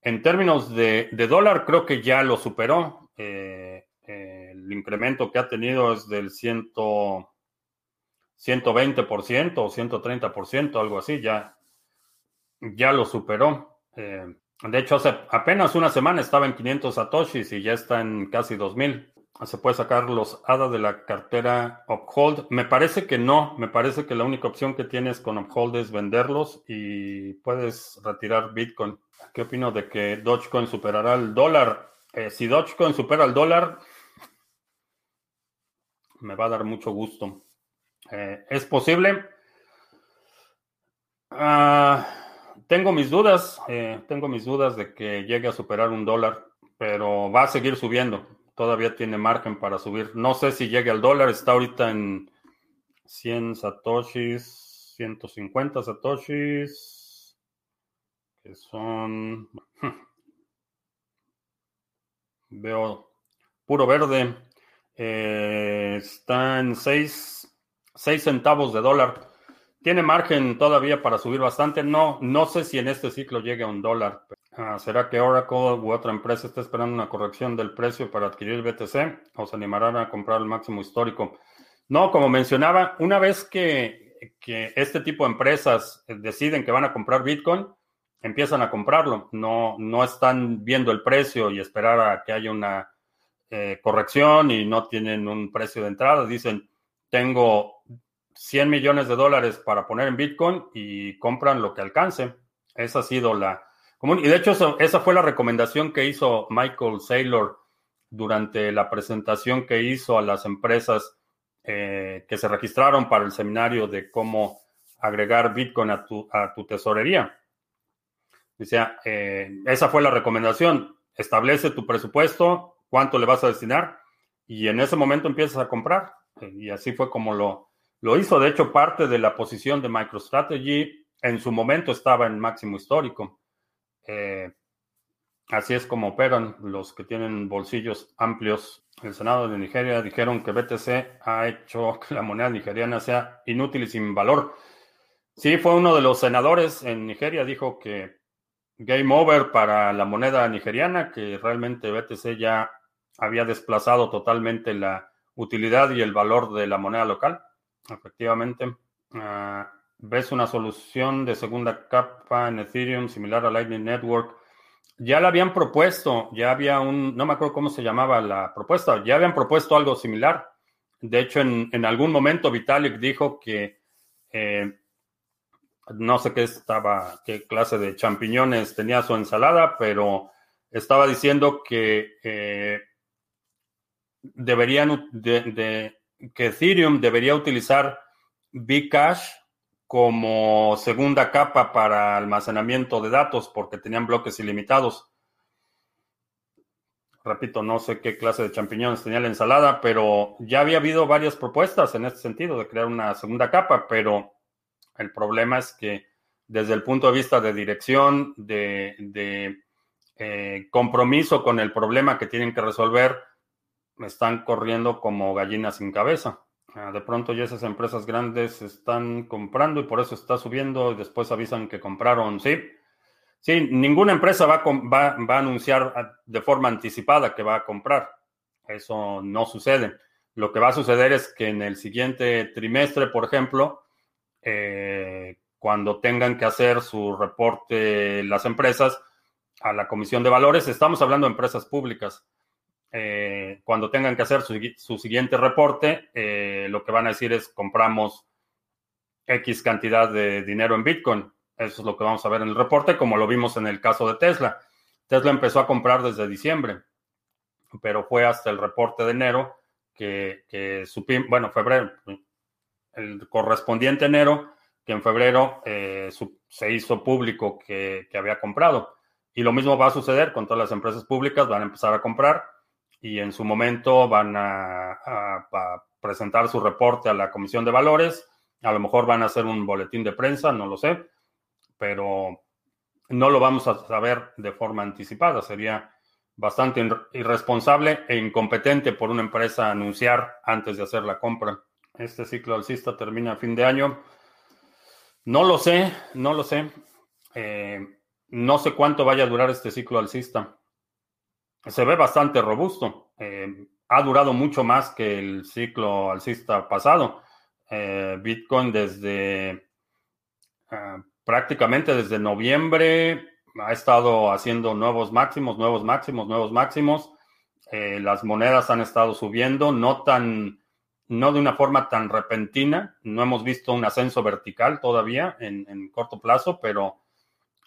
En términos de, dólar, creo que ya lo superó. Eh, eh, el incremento que ha tenido es del 100, 120% o 130%, algo así, ya, ya lo superó. Eh, de hecho, hace apenas una semana estaba en 500 satoshis y ya está en casi 2000. Se puede sacar los ADA de la cartera Uphold. Me parece que no. Me parece que la única opción que tienes con Uphold es venderlos y puedes retirar Bitcoin. ¿Qué opino de que Dogecoin superará el dólar? Eh, si Dogecoin supera el dólar, me va a dar mucho gusto. Eh, ¿Es posible? Ah, tengo mis dudas. Eh, tengo mis dudas de que llegue a superar un dólar, pero va a seguir subiendo todavía tiene margen para subir. No sé si llegue al dólar, está ahorita en 100 satoshis, 150 satoshis, que son... Veo puro verde. Eh, está en 6, 6 centavos de dólar. Tiene margen todavía para subir bastante. No, no sé si en este ciclo llegue a un dólar. ¿Será que Oracle u otra empresa está esperando una corrección del precio para adquirir BTC o se animarán a comprar el máximo histórico? No, como mencionaba, una vez que, este tipo de empresas deciden que van a comprar Bitcoin, empiezan a comprarlo. No, no están viendo el precio y esperar a que haya una eh, corrección y no tienen un precio de entrada. Dicen, tengo 100 millones de dólares para poner en Bitcoin y compran lo que alcance. Esa ha sido la y de hecho, esa fue la recomendación que hizo Michael Saylor durante la presentación que hizo a las empresas eh, que se registraron para el seminario de cómo agregar Bitcoin a tu, a tu tesorería. O eh, esa fue la recomendación. Establece tu presupuesto, cuánto le vas a destinar y en ese momento empiezas a comprar. Y así fue como lo, lo hizo. De hecho, parte de la posición de MicroStrategy en su momento estaba en máximo histórico. Eh, así es como operan los que tienen bolsillos amplios. El Senado de Nigeria dijeron que BTC ha hecho que la moneda nigeriana sea inútil y sin valor. Sí, fue uno de los senadores en Nigeria, dijo que game over para la moneda nigeriana, que realmente BTC ya había desplazado totalmente la utilidad y el valor de la moneda local. Efectivamente. Uh, ves una solución de segunda capa en Ethereum similar a Lightning Network. Ya la habían propuesto, ya había un, no me acuerdo cómo se llamaba la propuesta, ya habían propuesto algo similar. De hecho, en, algún momento Vitalik dijo que eh, no sé qué estaba, qué clase de champiñones tenía su ensalada, pero estaba diciendo que eh, deberían, de, que Ethereum debería utilizar Bcash como segunda capa para almacenamiento de datos porque tenían bloques ilimitados. Repito, no sé qué clase de champiñones tenía la ensalada, pero ya había habido varias propuestas en este sentido de crear una segunda capa, pero el problema es que desde el punto de vista de dirección, de, eh, compromiso con el problema que tienen que resolver, están corriendo como gallinas sin cabeza. Ah, de pronto ya esas empresas grandes están comprando y por eso está subiendo y después avisan que compraron. Sí, sí, ninguna empresa va a, va, a anunciar de forma anticipada que va a comprar. Eso no sucede. Lo que va a suceder es que en el siguiente trimestre, por ejemplo, eh, cuando tengan que hacer su reporte las empresas a la Comisión de Valores, estamos hablando de empresas públicas, eh, cuando tengan que hacer su, siguiente reporte, eh, lo que van a decir es compramos X cantidad de dinero en Bitcoin. Eso es lo que vamos a ver en el reporte, como lo vimos en el caso de Tesla. Tesla empezó a comprar desde diciembre, pero fue hasta el reporte de enero que, que supimos, bueno, febrero, el correspondiente enero, que en febrero eh, se hizo público que, que había comprado. Y lo mismo va a suceder con todas las empresas públicas, van a empezar a comprar y en su momento van a, presentar su reporte a la Comisión de Valores. A lo mejor van a hacer un boletín de prensa, no lo sé, pero no lo vamos a saber de forma anticipada. Sería bastante irresponsable e incompetente por una empresa anunciar antes de hacer la compra. Este ciclo alcista termina a fin de año. No lo sé, no lo sé. Eh, no sé cuánto vaya a durar este ciclo alcista. Se ve bastante robusto. Eh, ha durado mucho más que el ciclo alcista pasado. Eh, Bitcoin desde ah, prácticamente desde noviembre ha estado haciendo nuevos máximos, nuevos máximos, nuevos máximos. Eh, las monedas han estado subiendo, no tan, no de una forma tan repentina. No hemos visto un ascenso vertical todavía en, corto plazo, pero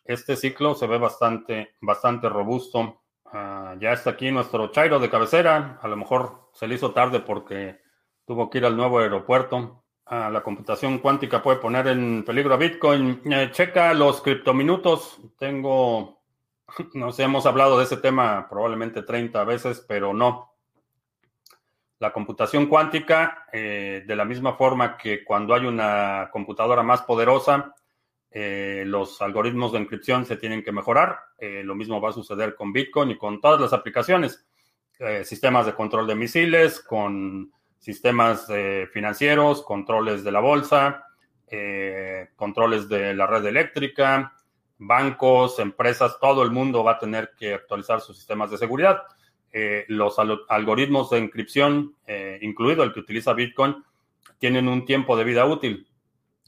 este ciclo se ve bastante, bastante robusto. Ah, ya está aquí nuestro Chairo de cabecera. A lo mejor se le hizo tarde porque tuvo que ir al nuevo aeropuerto la computación cuántica puede poner en peligro a Bitcoin. Eh, checa los criptominutos. Tengo, no sé, hemos hablado de ese tema probablemente 30 veces, pero no. La computación cuántica, eh, de la misma forma que cuando hay una computadora más poderosa, eh, los algoritmos de encripción se tienen que mejorar. lo mismo va a suceder con Bitcoin y con todas las aplicaciones. sistemas de control de misiles, con sistemas eh, financieros, controles de la bolsa, eh, controles de la red eléctrica, bancos, empresas, todo el mundo va a tener que actualizar sus sistemas de seguridad. Eh, los algoritmos de encripción, incluido el que utiliza Bitcoin, tienen un tiempo de vida útil.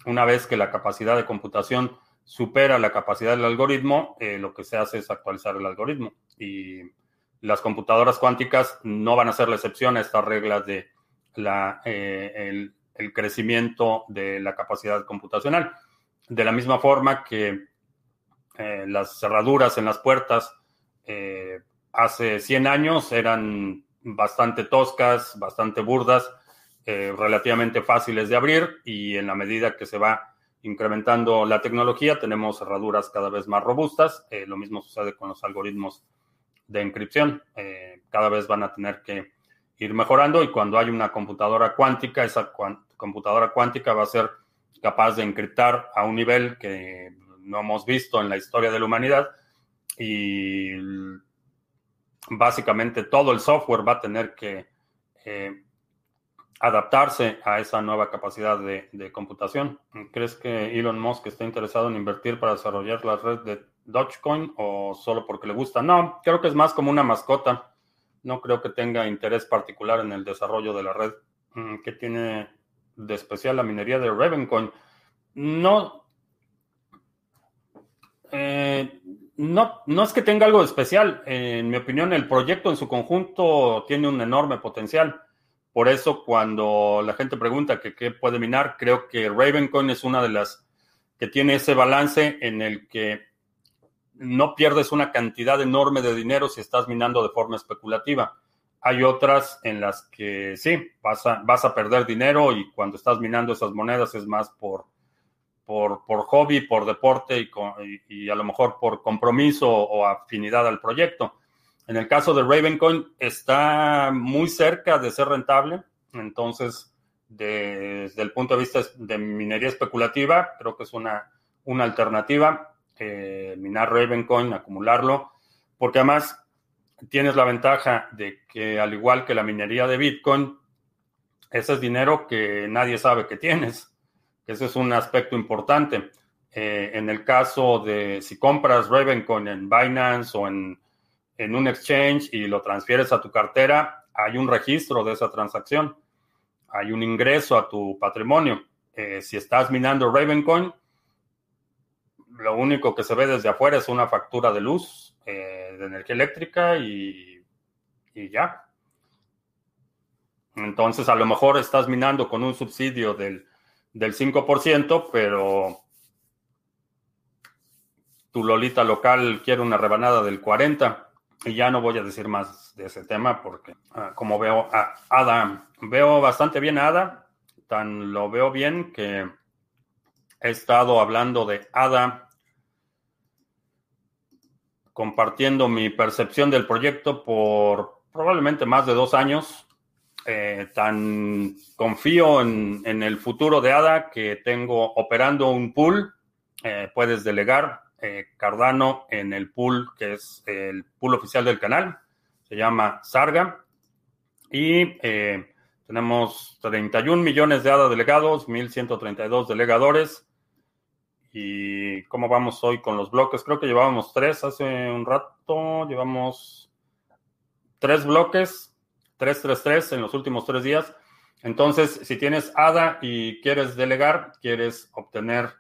Una vez que la capacidad de computación supera la capacidad del algoritmo, lo que se hace es actualizar el algoritmo. Y las computadoras cuánticas no van a ser la excepción a estas reglas de la, eh, el, crecimiento de la capacidad computacional. De la misma forma que eh, las cerraduras en las puertas eh, hace 100 años eran bastante toscas, bastante burdas, relativamente fáciles de abrir y en la medida que se va incrementando la tecnología tenemos cerraduras cada vez más robustas. lo mismo sucede con los algoritmos de encripción. cada vez van a tener que ir mejorando y cuando hay una computadora cuántica, esa computadora cuántica va a ser capaz de encriptar a un nivel que no hemos visto en la historia de la humanidad y básicamente todo el software va a tener que eh, adaptarse a esa nueva capacidad de, computación. ¿Crees que Elon Musk está interesado en invertir para desarrollar la red de Dogecoin o solo porque le gusta? No, creo que es más como una mascota no creo que tenga interés particular en el desarrollo de la red. Mm, ¿Qué tiene de especial la minería de Ravencoin? No, eh, no, no es que tenga algo especial. en mi opinión, el proyecto en su conjunto tiene un enorme potencial. Por eso, cuando la gente pregunta qué puede minar, creo que Ravencoin es una de las que tiene ese balance en el que no pierdes una cantidad enorme de dinero si estás minando de forma especulativa. Hay otras en las que sí, vas a, vas a perder dinero y cuando estás minando esas monedas es más por, por, hobby, por deporte y, a lo mejor por compromiso o afinidad al proyecto. En el caso de Ravencoin está muy cerca de ser rentable, entonces desde el punto de vista de minería especulativa creo que es una, una alternativa eh, minar Ravencoin, acumularlo, porque además tienes la ventaja de que al igual que la minería de Bitcoin, ese es dinero que nadie sabe que tienes. Ese es un aspecto importante. Eh, en el caso de si compras Ravencoin en Binance o en, un exchange y lo transfieres a tu cartera, hay un registro de esa transacción. Hay un ingreso a tu patrimonio. Eh, si estás minando Ravencoin, lo único que se ve desde afuera es una factura de luz, eh, de energía eléctrica y, ya. Entonces, a lo mejor estás minando con un subsidio del, del 5%, pero tu Lolita local quiere una rebanada del 40%. Y ya no voy a decir más de ese tema porque, ah, como veo a Ada, veo bastante bien a Ada. Tan lo veo bien que he estado hablando de Ada compartiendo mi percepción del proyecto por probablemente más de dos años. Eh, tan confío en, el futuro de ADA que tengo operando un pool. Eh, puedes delegar Cardano en el pool que es el pool oficial del canal. Se llama Sarga. Y tenemos 31 millones de ADA delegados, 1.132 delegadores. ¿Y cómo vamos hoy con los bloques? Creo que llevábamos tres hace un rato. Llevamos tres bloques, 333 en los últimos tres días. Entonces, si tienes ADA y quieres delegar, quieres obtener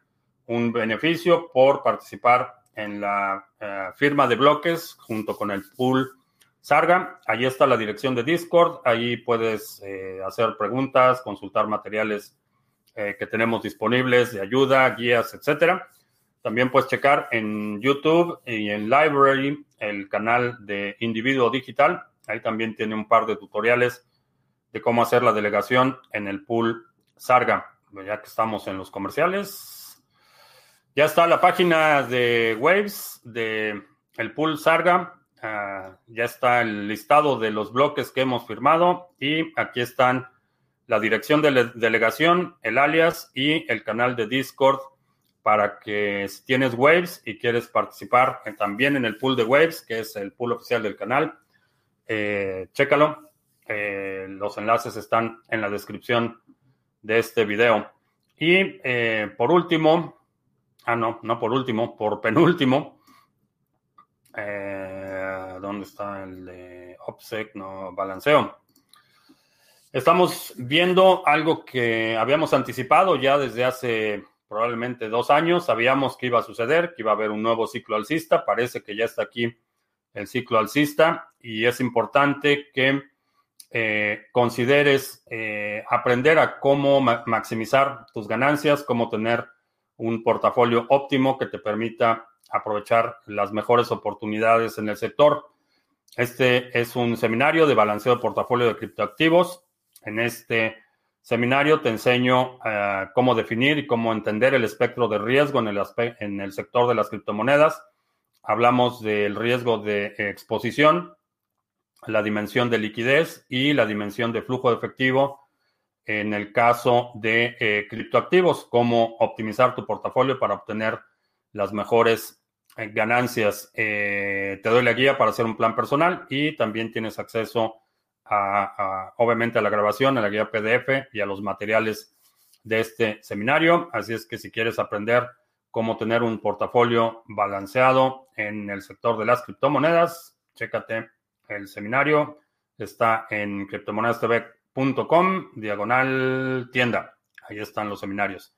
un beneficio por participar en la eh, firma de bloques junto con el pool Sarga. Ahí está la dirección de Discord. Ahí puedes eh, hacer preguntas, consultar materiales eh, que tenemos disponibles de ayuda, guías, etcétera. También puedes checar en YouTube y en Library el canal de Individuo Digital. Ahí también tiene un par de tutoriales de cómo hacer la delegación en el pool Sarga. Ya que estamos en los comerciales, ya está la página de Waves de el pool Sarga. Ah, ya está el listado de los bloques que hemos firmado y aquí están la dirección de delegación, el alias y el canal de Discord para que si tienes Waves y quieres participar también en el pool de Waves, que es el pool oficial del canal, eh, chécalo. Eh, los enlaces están en la descripción de este video. Y eh, por último, ah, no, no por último, por penúltimo, ¿dónde está el de OPSEC? No, balanceo. Estamos viendo algo que habíamos anticipado ya desde hace probablemente dos años. Sabíamos que iba a suceder, que iba a haber un nuevo ciclo alcista. Parece que ya está aquí el ciclo alcista y es importante que eh, consideres eh, aprender a cómo maximizar tus ganancias, cómo tener un portafolio óptimo que te permita aprovechar las mejores oportunidades en el sector. Este es un seminario de balanceo de portafolio de criptoactivos. En este seminario te enseño eh, cómo definir y cómo entender el espectro de riesgo en el, en el sector de las criptomonedas. Hablamos del riesgo de exposición, la dimensión de liquidez y la dimensión de flujo de efectivo en el caso de eh, criptoactivos, cómo optimizar tu portafolio para obtener las mejores eh, ganancias. Eh, te doy la guía para hacer un plan personal y también tienes acceso a, obviamente, a la grabación, a la guía PDF y a los materiales de este seminario. Así es que si quieres aprender cómo tener un portafolio balanceado en el sector de las criptomonedas, chécate el seminario. Está en criptomonedastv.com, diagonal tienda. Ahí están los seminarios.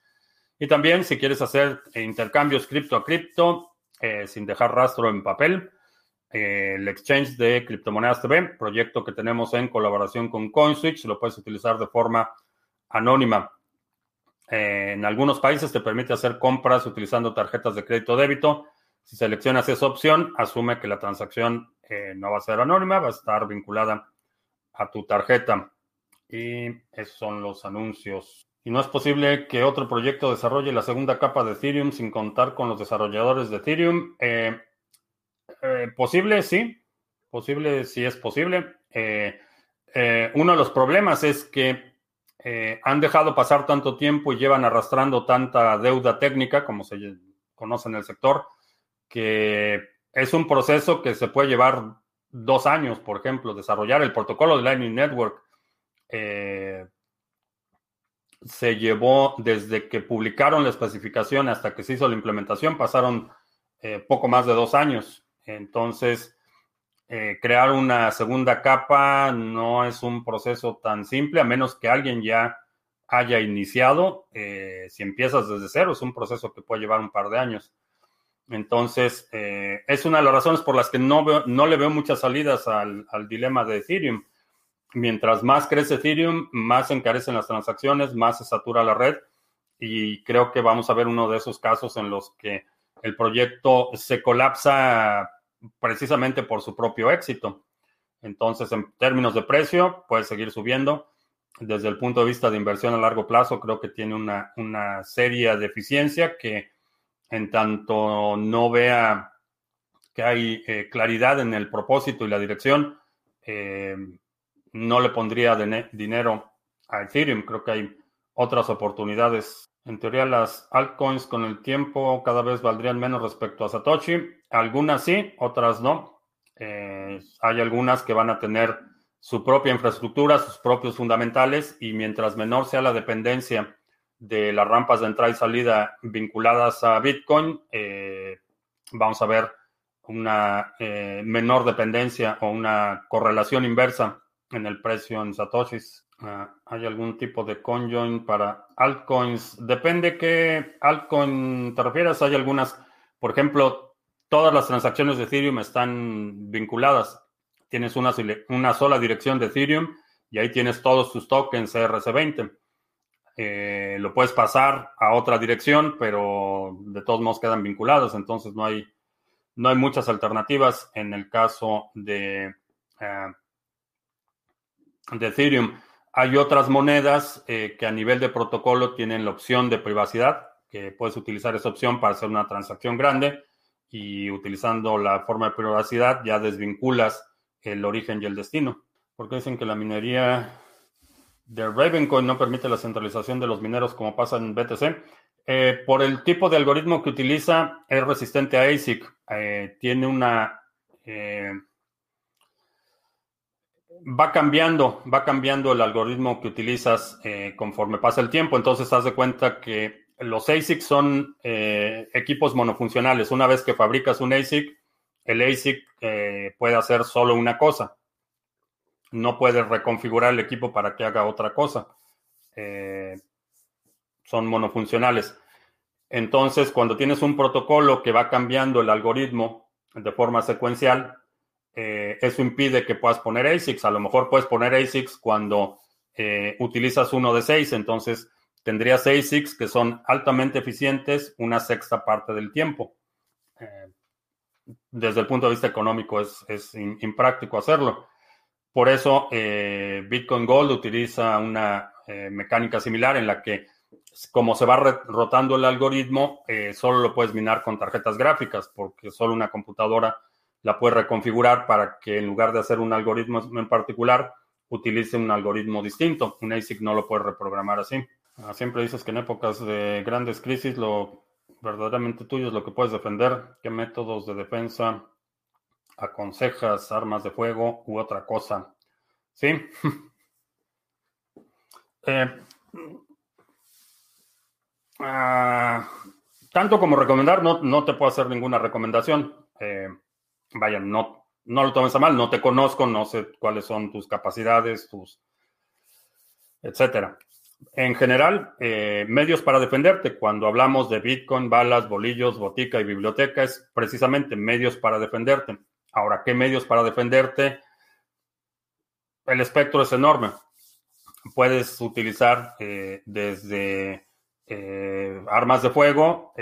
Y también si quieres hacer intercambios cripto a cripto, eh, sin dejar rastro en papel. Eh, el exchange de Criptomonedas TV, proyecto que tenemos en colaboración con CoinSwitch, lo puedes utilizar de forma anónima. Eh, en algunos países te permite hacer compras utilizando tarjetas de crédito débito. Si seleccionas esa opción, asume que la transacción no va a ser anónima, va a estar vinculada a tu tarjeta. Y esos son los anuncios. Y no es posible que otro proyecto desarrolle la segunda capa de Ethereum sin contar con los desarrolladores de Ethereum. Eh, eh, posible, sí. Posible, sí es posible. Eh, uno de los problemas es que han dejado pasar tanto tiempo y llevan arrastrando tanta deuda técnica, como se conoce en el sector, que es un proceso que se puede llevar dos años, por ejemplo, desarrollar el protocolo de Lightning Network se llevó desde que publicaron la especificación hasta que se hizo la implementación, pasaron eh, poco más de dos años. Entonces, eh, crear una segunda capa no es un proceso tan simple, a menos que alguien ya haya iniciado. Eh, si empiezas desde cero, es un proceso que puede llevar un par de años. Entonces, es una de las razones por las que no, no le veo muchas salidas al, al dilema de Ethereum mientras más crece Ethereum, más encarecen las transacciones, más se satura la red y creo que vamos a ver uno de esos casos en los que el proyecto se colapsa precisamente por su propio éxito. Entonces, en términos de precio, puede seguir subiendo. Desde el punto de vista de inversión a largo plazo, creo que tiene una, una seria deficiencia que en tanto no vea que hay eh, claridad en el propósito y la dirección, eh, no le pondría dinero a Ethereum. Creo que hay otras oportunidades En teoría, las altcoins con el tiempo cada vez valdrían menos respecto a Satoshi. Algunas sí, otras no. Eh, hay algunas que van a tener su propia infraestructura, sus propios fundamentales, y mientras menor sea la dependencia de las rampas de entrada y salida vinculadas a Bitcoin, eh, vamos a ver una eh, menor dependencia o una correlación inversa en el precio en Satoshis. Ah, ¿Hay algún tipo de conjoin para altcoins? Depende qué altcoin te refieras. Hay algunas, por ejemplo, todas las transacciones de Ethereum están vinculadas. Tienes una, una sola dirección de Ethereum y ahí tienes todos tus tokens ERC20. Eh, lo puedes pasar a otra dirección, pero de todos modos quedan vinculados, entonces no hay, no hay muchas alternativas en el caso de, eh, de Ethereum. Hay otras monedas eh, que a nivel de protocolo tienen la opción de privacidad, que puedes utilizar esa opción para hacer una transacción grande y utilizando la forma de privacidad ya desvinculas el origen y el destino. Porque dicen que la minería de Ravencoin no permite la centralización de los mineros como pasa en BTC. Eh, por el tipo de algoritmo que utiliza, es resistente a ASIC. Eh, tiene una... va cambiando, va cambiando el algoritmo que utilizas conforme pasa el tiempo. Entonces, haz de cuenta que los ASIC son equipos monofuncionales. Una vez que fabricas un ASIC, el ASIC puede hacer solo una cosa no puedes reconfigurar el equipo para que haga otra cosa. Eh, son monofuncionales. Entonces, cuando tienes un protocolo que va cambiando el algoritmo de forma secuencial, eh, eso impide que puedas poner ASICs. A lo mejor puedes poner ASICs cuando eh, utilizas uno de seis, entonces tendrías ASICs que son altamente eficientes una sexta parte del tiempo. desde el punto de vista económico es, impráctico hacerlo. Por eso eh, Bitcoin Gold utiliza una eh, mecánica similar en la que como se va rotando el algoritmo, eh, solo lo puedes minar con tarjetas gráficas, porque solo una computadora la puede reconfigurar para que en lugar de hacer un algoritmo en particular, utilice un algoritmo distinto. Un ASIC no lo puede reprogramar así. Ah, siempre dices que en épocas de grandes crisis lo verdaderamente tuyo es lo que puedes defender. ¿Qué métodos de defensa aconsejas armas de fuego u otra cosa. ¿Sí? Eh, ah, tanto como recomendar, no, no, te puedo hacer ninguna recomendación. Eh, vaya, no, no lo tomes a mal, no te conozco, no sé cuáles son tus capacidades, tus, etcétera. En general, eh, medios para defenderte. Cuando hablamos de Bitcoin, balas, bolillos, botica y biblioteca, es precisamente medios para defenderte. Ahora, ¿qué medios para defenderte? El espectro es enorme. Puedes utilizar eh, desde eh, armas de fuego,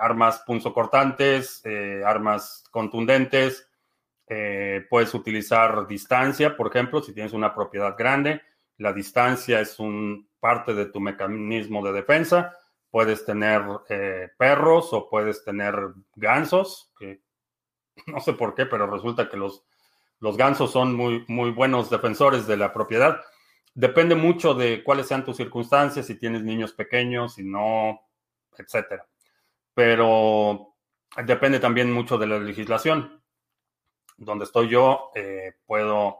armas punzocortantes, armas contundentes. puedes utilizar distancia, por ejemplo, si tienes una propiedad grande. La distancia es un parte de tu mecanismo de defensa. Puedes tener perros o puedes tener gansos, que no sé por qué, pero resulta que los, los gansos son muy, muy buenos defensores de la propiedad. Depende mucho de cuáles sean tus circunstancias, si tienes niños pequeños, si no, etcétera. Pero depende también mucho de la legislación. Donde estoy yo, eh, puedo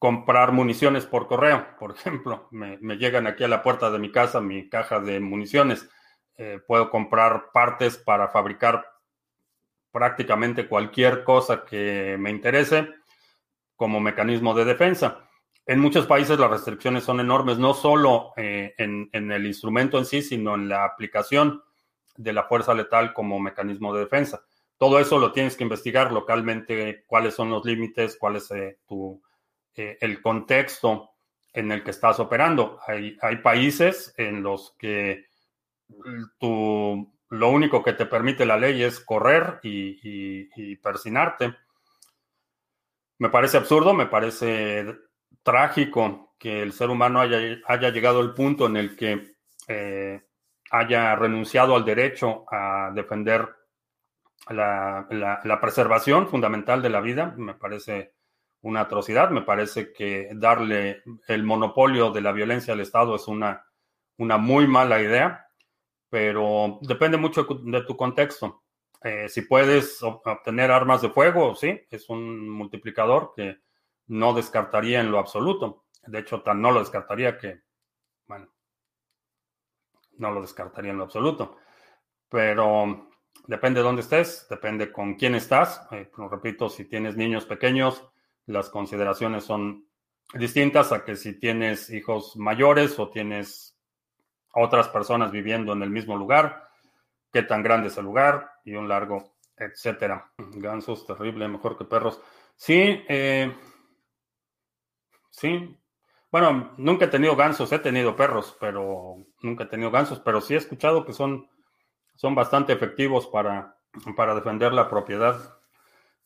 comprar municiones por correo, por ejemplo. Me, llegan aquí a la puerta de mi casa mi caja de municiones. Eh, puedo comprar partes para fabricar prácticamente cualquier cosa que me interese como mecanismo de defensa. En muchos países las restricciones son enormes, no solo eh, en, el instrumento en sí, sino en la aplicación de la fuerza letal como mecanismo de defensa. Todo eso lo tienes que investigar localmente, cuáles son los límites, cuál es eh, tu, eh, el contexto en el que estás operando. Hay, hay países en los que tu lo único que te permite la ley es correr y, persinarte. Me parece absurdo, me parece trágico que el ser humano haya, llegado al punto en el que eh, haya renunciado al derecho a defender la, preservación fundamental de la vida. Me parece una atrocidad, me parece que darle el monopolio de la violencia al Estado es una una muy mala idea, pero depende mucho de tu contexto. Eh, si puedes obtener armas de fuego, sí, es un multiplicador que no descartaría en lo absoluto. De hecho, tan no lo descartaría que, bueno, no lo descartaría en lo absoluto. Pero depende de dónde estés, depende con quién estás. Eh, repito, si tienes niños pequeños, las consideraciones son distintas a que si tienes hijos mayores o tienes otras personas viviendo en el mismo lugar, qué tan grande es el lugar y un largo, etcétera. Gansos, terrible, mejor que perros. Sí, eh, sí. Bueno, nunca he tenido gansos, he tenido perros, pero nunca he tenido gansos, pero sí he escuchado que son, son bastante efectivos para, para defender la propiedad.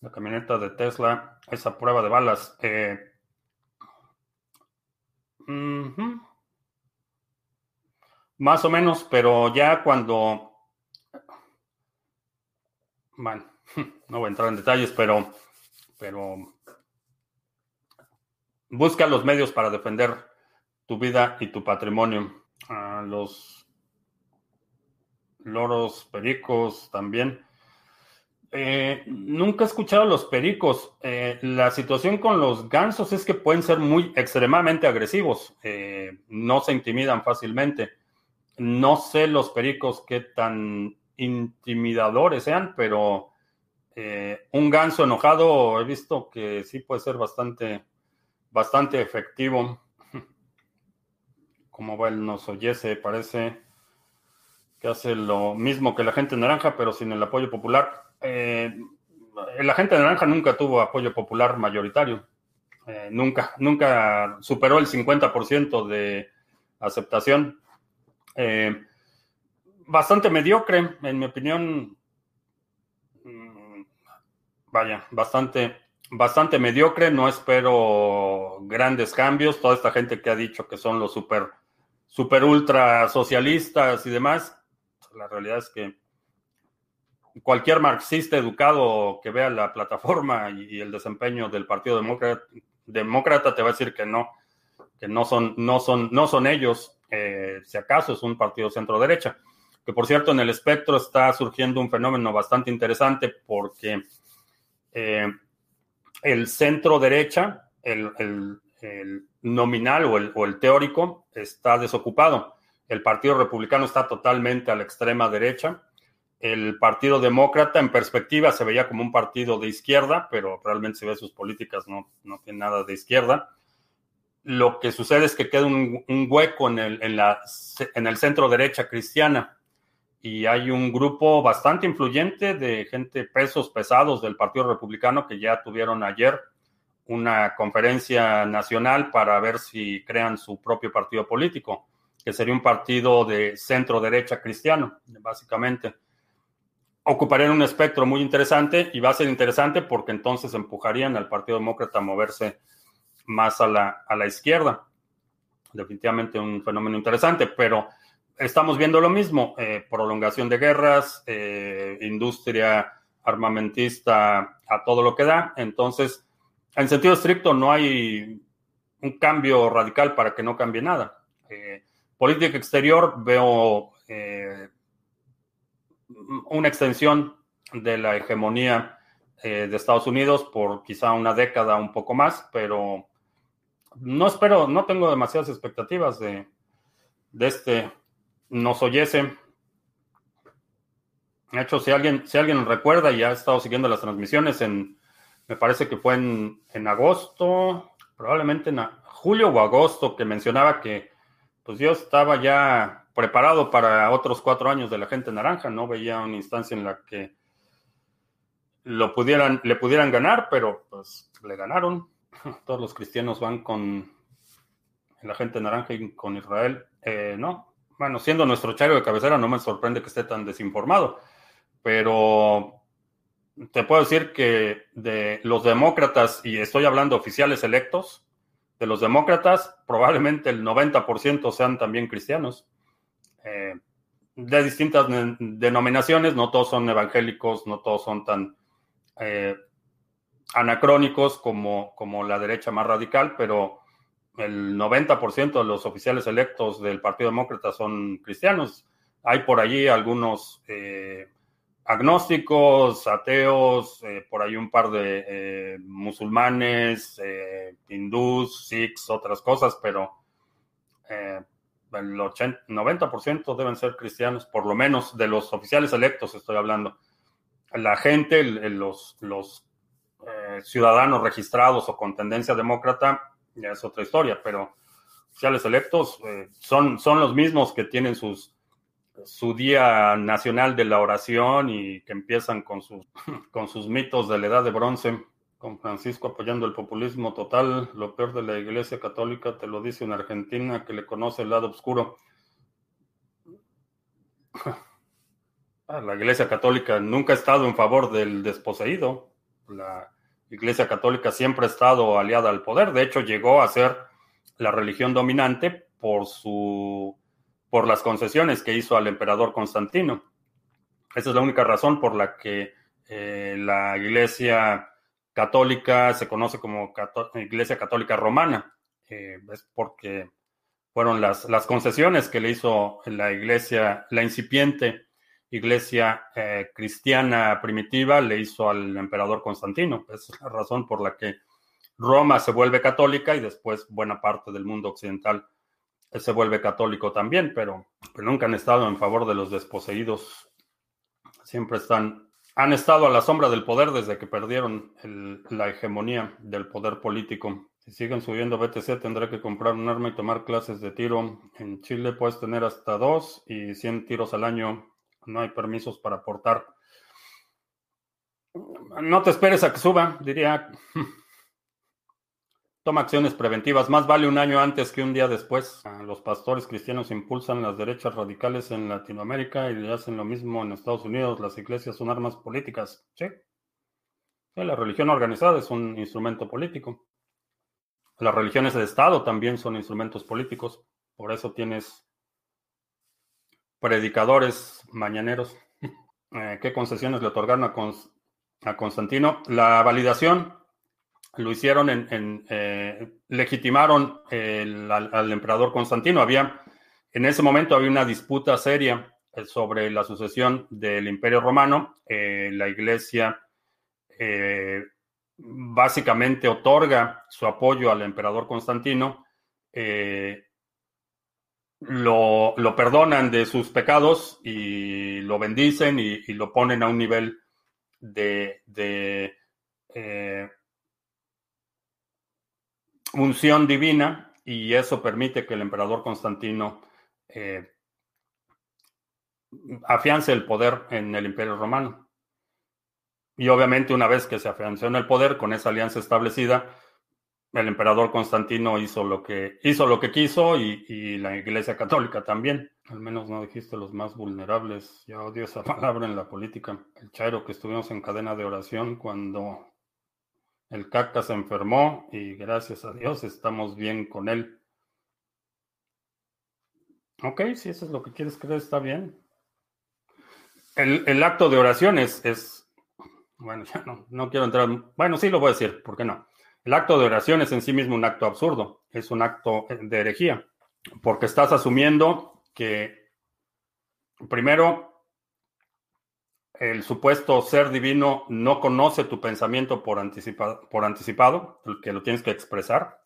La camioneta de Tesla, esa prueba de balas. Eh, más o menos, pero ya cuando... Bueno, no voy a entrar en detalles, pero, pero busca los medios para defender tu vida y tu patrimonio. los loros pericos también. Eh, nunca he escuchado a los pericos. Eh, la situación con los gansos es que pueden ser muy extremadamente agresivos. Eh, no se intimidan fácilmente. No sé los pericos qué tan intimidadores sean, pero un ganso enojado he visto que sí puede ser bastante, bastante efectivo. Como va el nos oyese, parece que hace lo mismo que la gente naranja, pero sin el apoyo popular eh, la gente naranja nunca tuvo apoyo popular mayoritario. Eh, nunca, nunca superó el 50% de aceptación. Eh, bastante mediocre, en mi opinión. Mm, vaya, bastante, bastante mediocre. No espero grandes cambios. Toda esta gente que ha dicho que son los super, super ultra socialistas y demás. La realidad es que cualquier marxista educado que vea la plataforma y, el desempeño del Partido Demócrata, te va a decir que no, que no son, no son, no son ellos, eh, si acaso es un partido centro derecha. Que por cierto, en el espectro está surgiendo un fenómeno bastante interesante porque eh, el centro derecha, el, nominal o el, o el teórico, está desocupado. El Partido Republicano está totalmente a la extrema derecha el Partido Demócrata en perspectiva se veía como un partido de izquierda, pero realmente si ve sus políticas no, no tiene nada de izquierda. Lo que sucede es que queda un, hueco en el, en, la, en el centro derecha cristiana y hay un grupo bastante influyente de gente pesos pesados del Partido Republicano que ya tuvieron ayer una conferencia nacional para ver si crean su propio partido político, que sería un partido de centro derecha cristiano, básicamente ocuparían un espectro muy interesante y va a ser interesante porque entonces empujarían al Partido Demócrata a moverse más a la, a la izquierda. Definitivamente un fenómeno interesante, pero estamos viendo lo mismo, eh, prolongación de guerras, eh, industria armamentista a todo lo que da. Entonces, en sentido estricto, no hay un cambio radical para que no cambie nada. Eh, política exterior, veo una extensión de la hegemonía eh, de Estados Unidos por quizá una década, un poco más, pero no espero, no tengo demasiadas expectativas de, de este nos oyese. De hecho, si alguien, si alguien recuerda y ha estado siguiendo las transmisiones, en, me parece que fue en, en agosto, probablemente en julio o agosto, que mencionaba que pues yo estaba ya preparado para otros cuatro años de la gente naranja. No veía una instancia en la que lo pudieran, le pudieran ganar, pero pues le ganaron. Todos los cristianos van con la gente naranja y con Israel. Eh, no, bueno, siendo nuestro chario de cabecera, no me sorprende que esté tan desinformado, pero te puedo decir que de los demócratas, y estoy hablando oficiales electos, de los demócratas, probablemente el 90% sean también cristianos. Eh, de distintas denominaciones, no todos son evangélicos, no todos son tan eh, anacrónicos como, como la derecha más radical, pero el 90% de los oficiales electos del Partido Demócrata son cristianos. Hay por allí algunos eh, agnósticos, ateos, eh, por ahí un par de eh, musulmanes, hindús, sikhs, otras cosas, pero el 80, 90% deben ser cristianos, por lo menos de los oficiales electos estoy hablando. La gente, los, los ciudadanos registrados o con tendencia demócrata, ya es otra historia, pero oficiales electos son, son los mismos que tienen sus su día nacional de la oración y que empiezan con sus, con sus mitos de la edad de bronce, con Francisco apoyando el populismo total, lo peor de la Iglesia Católica, te lo dice una Argentina que le conoce el lado oscuro. Ah, la Iglesia Católica nunca ha estado en favor del desposeído. La Iglesia Católica siempre ha estado aliada al poder. De hecho, llegó a ser la religión dominante por su por las concesiones que hizo al emperador Constantino. Esa es la única razón por la que eh, la Iglesia Católica se conoce como Iglesia Católica Romana. Eh, es porque fueron las, las, concesiones que le hizo la Iglesia, la incipiente Iglesia eh, cristiana primitiva, le hizo al emperador Constantino. Es la razón por la que Roma se vuelve católica y después buena parte del mundo occidental se vuelve católico también, pero, nunca han estado en favor de los desposeídos. Siempre están, han estado a la sombra del poder desde que perdieron la hegemonía del poder político. Si siguen subiendo BTC, tendré que comprar un arma y tomar clases de tiro. En Chile puedes tener hasta dos y 100 tiros al año. No hay permisos para aportar. No te esperes a que suba, diría. Toma acciones preventivas. Más vale un año antes que un día después. Ah, los pastores cristianos impulsan las derechas radicales en Latinoamérica y hacen lo mismo en Estados Unidos. Las iglesias son armas políticas. Sí. la religión organizada es un instrumento político. Las religiones de Estado también son instrumentos políticos. Por eso tienes predicadores mañaneros. Eh, ¿Qué concesiones le otorgaron a, Constantino? La validación lo hicieron en, eh, legitimaron al, emperador Constantino. Había, en ese momento había una disputa seria eh, sobre la sucesión del Imperio Romano. La Iglesia básicamente otorga su apoyo al emperador Constantino. Lo, perdonan de sus pecados y lo bendicen y, lo ponen a un nivel de, de unción divina y eso permite que el emperador Constantino eh, afiance el poder en el imperio romano. Y obviamente una vez que se afianció en el poder con esa alianza establecida, el emperador Constantino hizo lo que, hizo lo que quiso y, y, la Iglesia Católica también. Al menos no dijiste los más vulnerables. Ya odio esa palabra en la política. El chairo que estuvimos en cadena de oración cuando el caca se enfermó y gracias a Dios estamos bien con él. Ok, si eso es lo que quieres creer, está bien. El, acto de oración es, bueno, ya no, no quiero entrar, bueno, sí lo voy a decir, ¿por qué no? El acto de oración es en sí mismo un acto absurdo, es un acto de herejía, porque estás asumiendo que primero el supuesto ser divino no conoce tu pensamiento por, anticipado, por anticipado, que lo tienes que expresar,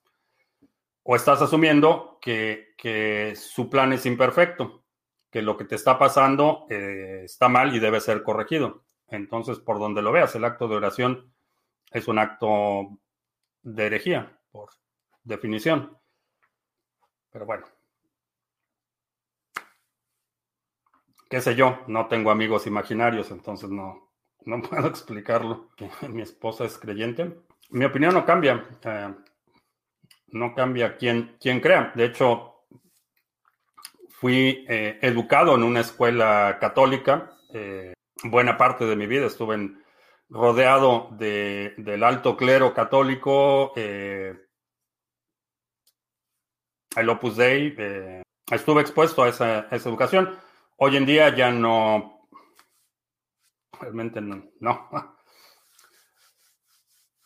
o estás asumiendo que, su plan es imperfecto, que lo que te está pasando eh, está mal y debe ser corregido. Entonces, por donde lo veas, el acto de oración es un acto de herejía, por definición. Pero bueno. qué sé yo, no tengo amigos imaginarios, entonces no, no puedo explicarlo. Mi esposa es creyente. Mi opinión no cambia. Eh, no cambia quien, crea. De hecho, fui eh, educado en una escuela católica. Eh, buena parte de mi vida estuve rodeado de, del alto clero católico, el Opus Dei. estuve expuesto a esa, a esa educación. Hoy en día ya no, realmente no,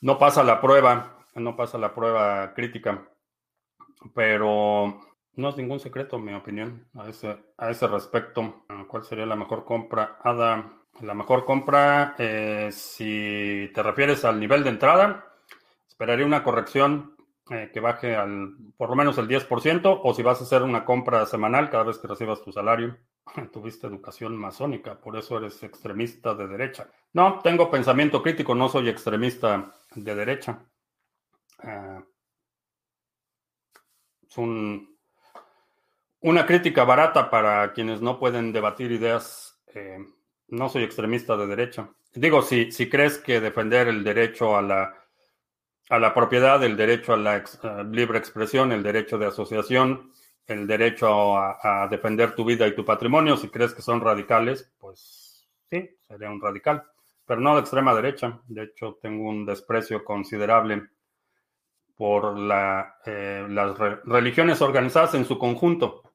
no, pasa la prueba, no pasa la prueba crítica. pero no es ningún secreto, mi opinión, a ese, a ese respecto. ¿Cuál sería la mejor compra? Ada, la mejor compra, eh, si te refieres al nivel de entrada, esperaría una corrección eh, que baje al por lo menos el 10%, o si vas a hacer una compra semanal cada vez que recibas tu salario. Tuviste educación masónica, por eso eres extremista de derecha. No, tengo pensamiento crítico, no soy extremista de derecha. Ah, es una crítica barata para quienes no pueden debatir ideas. Eh, no soy extremista de derecha. Digo, si, si crees que defender el derecho a la, a la propiedad, el derecho a la libre expresión, el derecho de asociación, el derecho a, defender tu vida y tu patrimonio, si crees que son radicales, pues sí, sería un radical, pero no de extrema derecha. De hecho, tengo un desprecio considerable por la, eh, las religiones organizadas en su conjunto,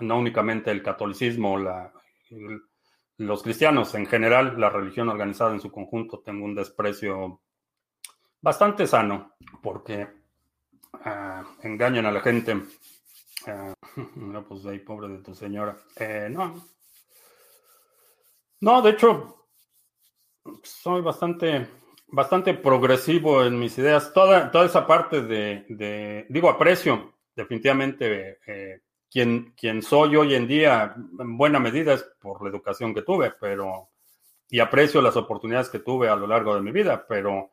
no únicamente el catolicismo, la, los cristianos en general, la religión organizada en su conjunto, tengo un desprecio bastante sano, porque ah, engañan a la gente. Ah, no, pues ahí, pobre de tu señora. Eh, no. No, de hecho, soy bastante, bastante progresivo en mis ideas. Toda, toda esa parte de, digo, aprecio definitivamente eh, quien, quien soy hoy en día, en buena medida es por la educación que tuve, pero, y aprecio las oportunidades que tuve a lo largo de mi vida, pero,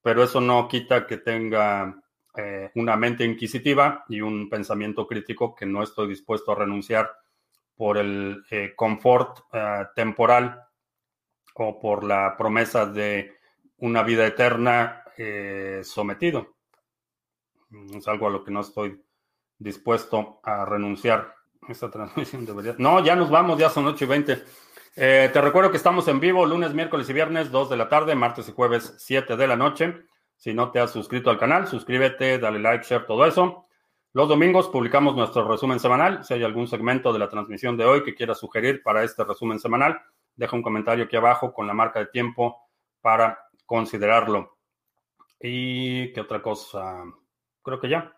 pero eso no quita que tenga eh, una mente inquisitiva y un pensamiento crítico que no estoy dispuesto a renunciar por el eh, confort eh, temporal o por la promesa de una vida eterna sometido. Es algo a lo que no estoy dispuesto a renunciar. Esta transmisión debería... No, ya nos vamos, ya son 8 y 20. te recuerdo que estamos en vivo lunes, miércoles y viernes, 2 de la tarde, martes y jueves, 7 de la noche. Si no te has suscrito al canal, suscríbete, dale like, share, todo eso. Los domingos publicamos nuestro resumen semanal. Si hay algún segmento de la transmisión de hoy que quieras sugerir para este resumen semanal, deja un comentario aquí abajo con la marca de tiempo para considerarlo. ¿Y qué otra cosa? Creo que ya.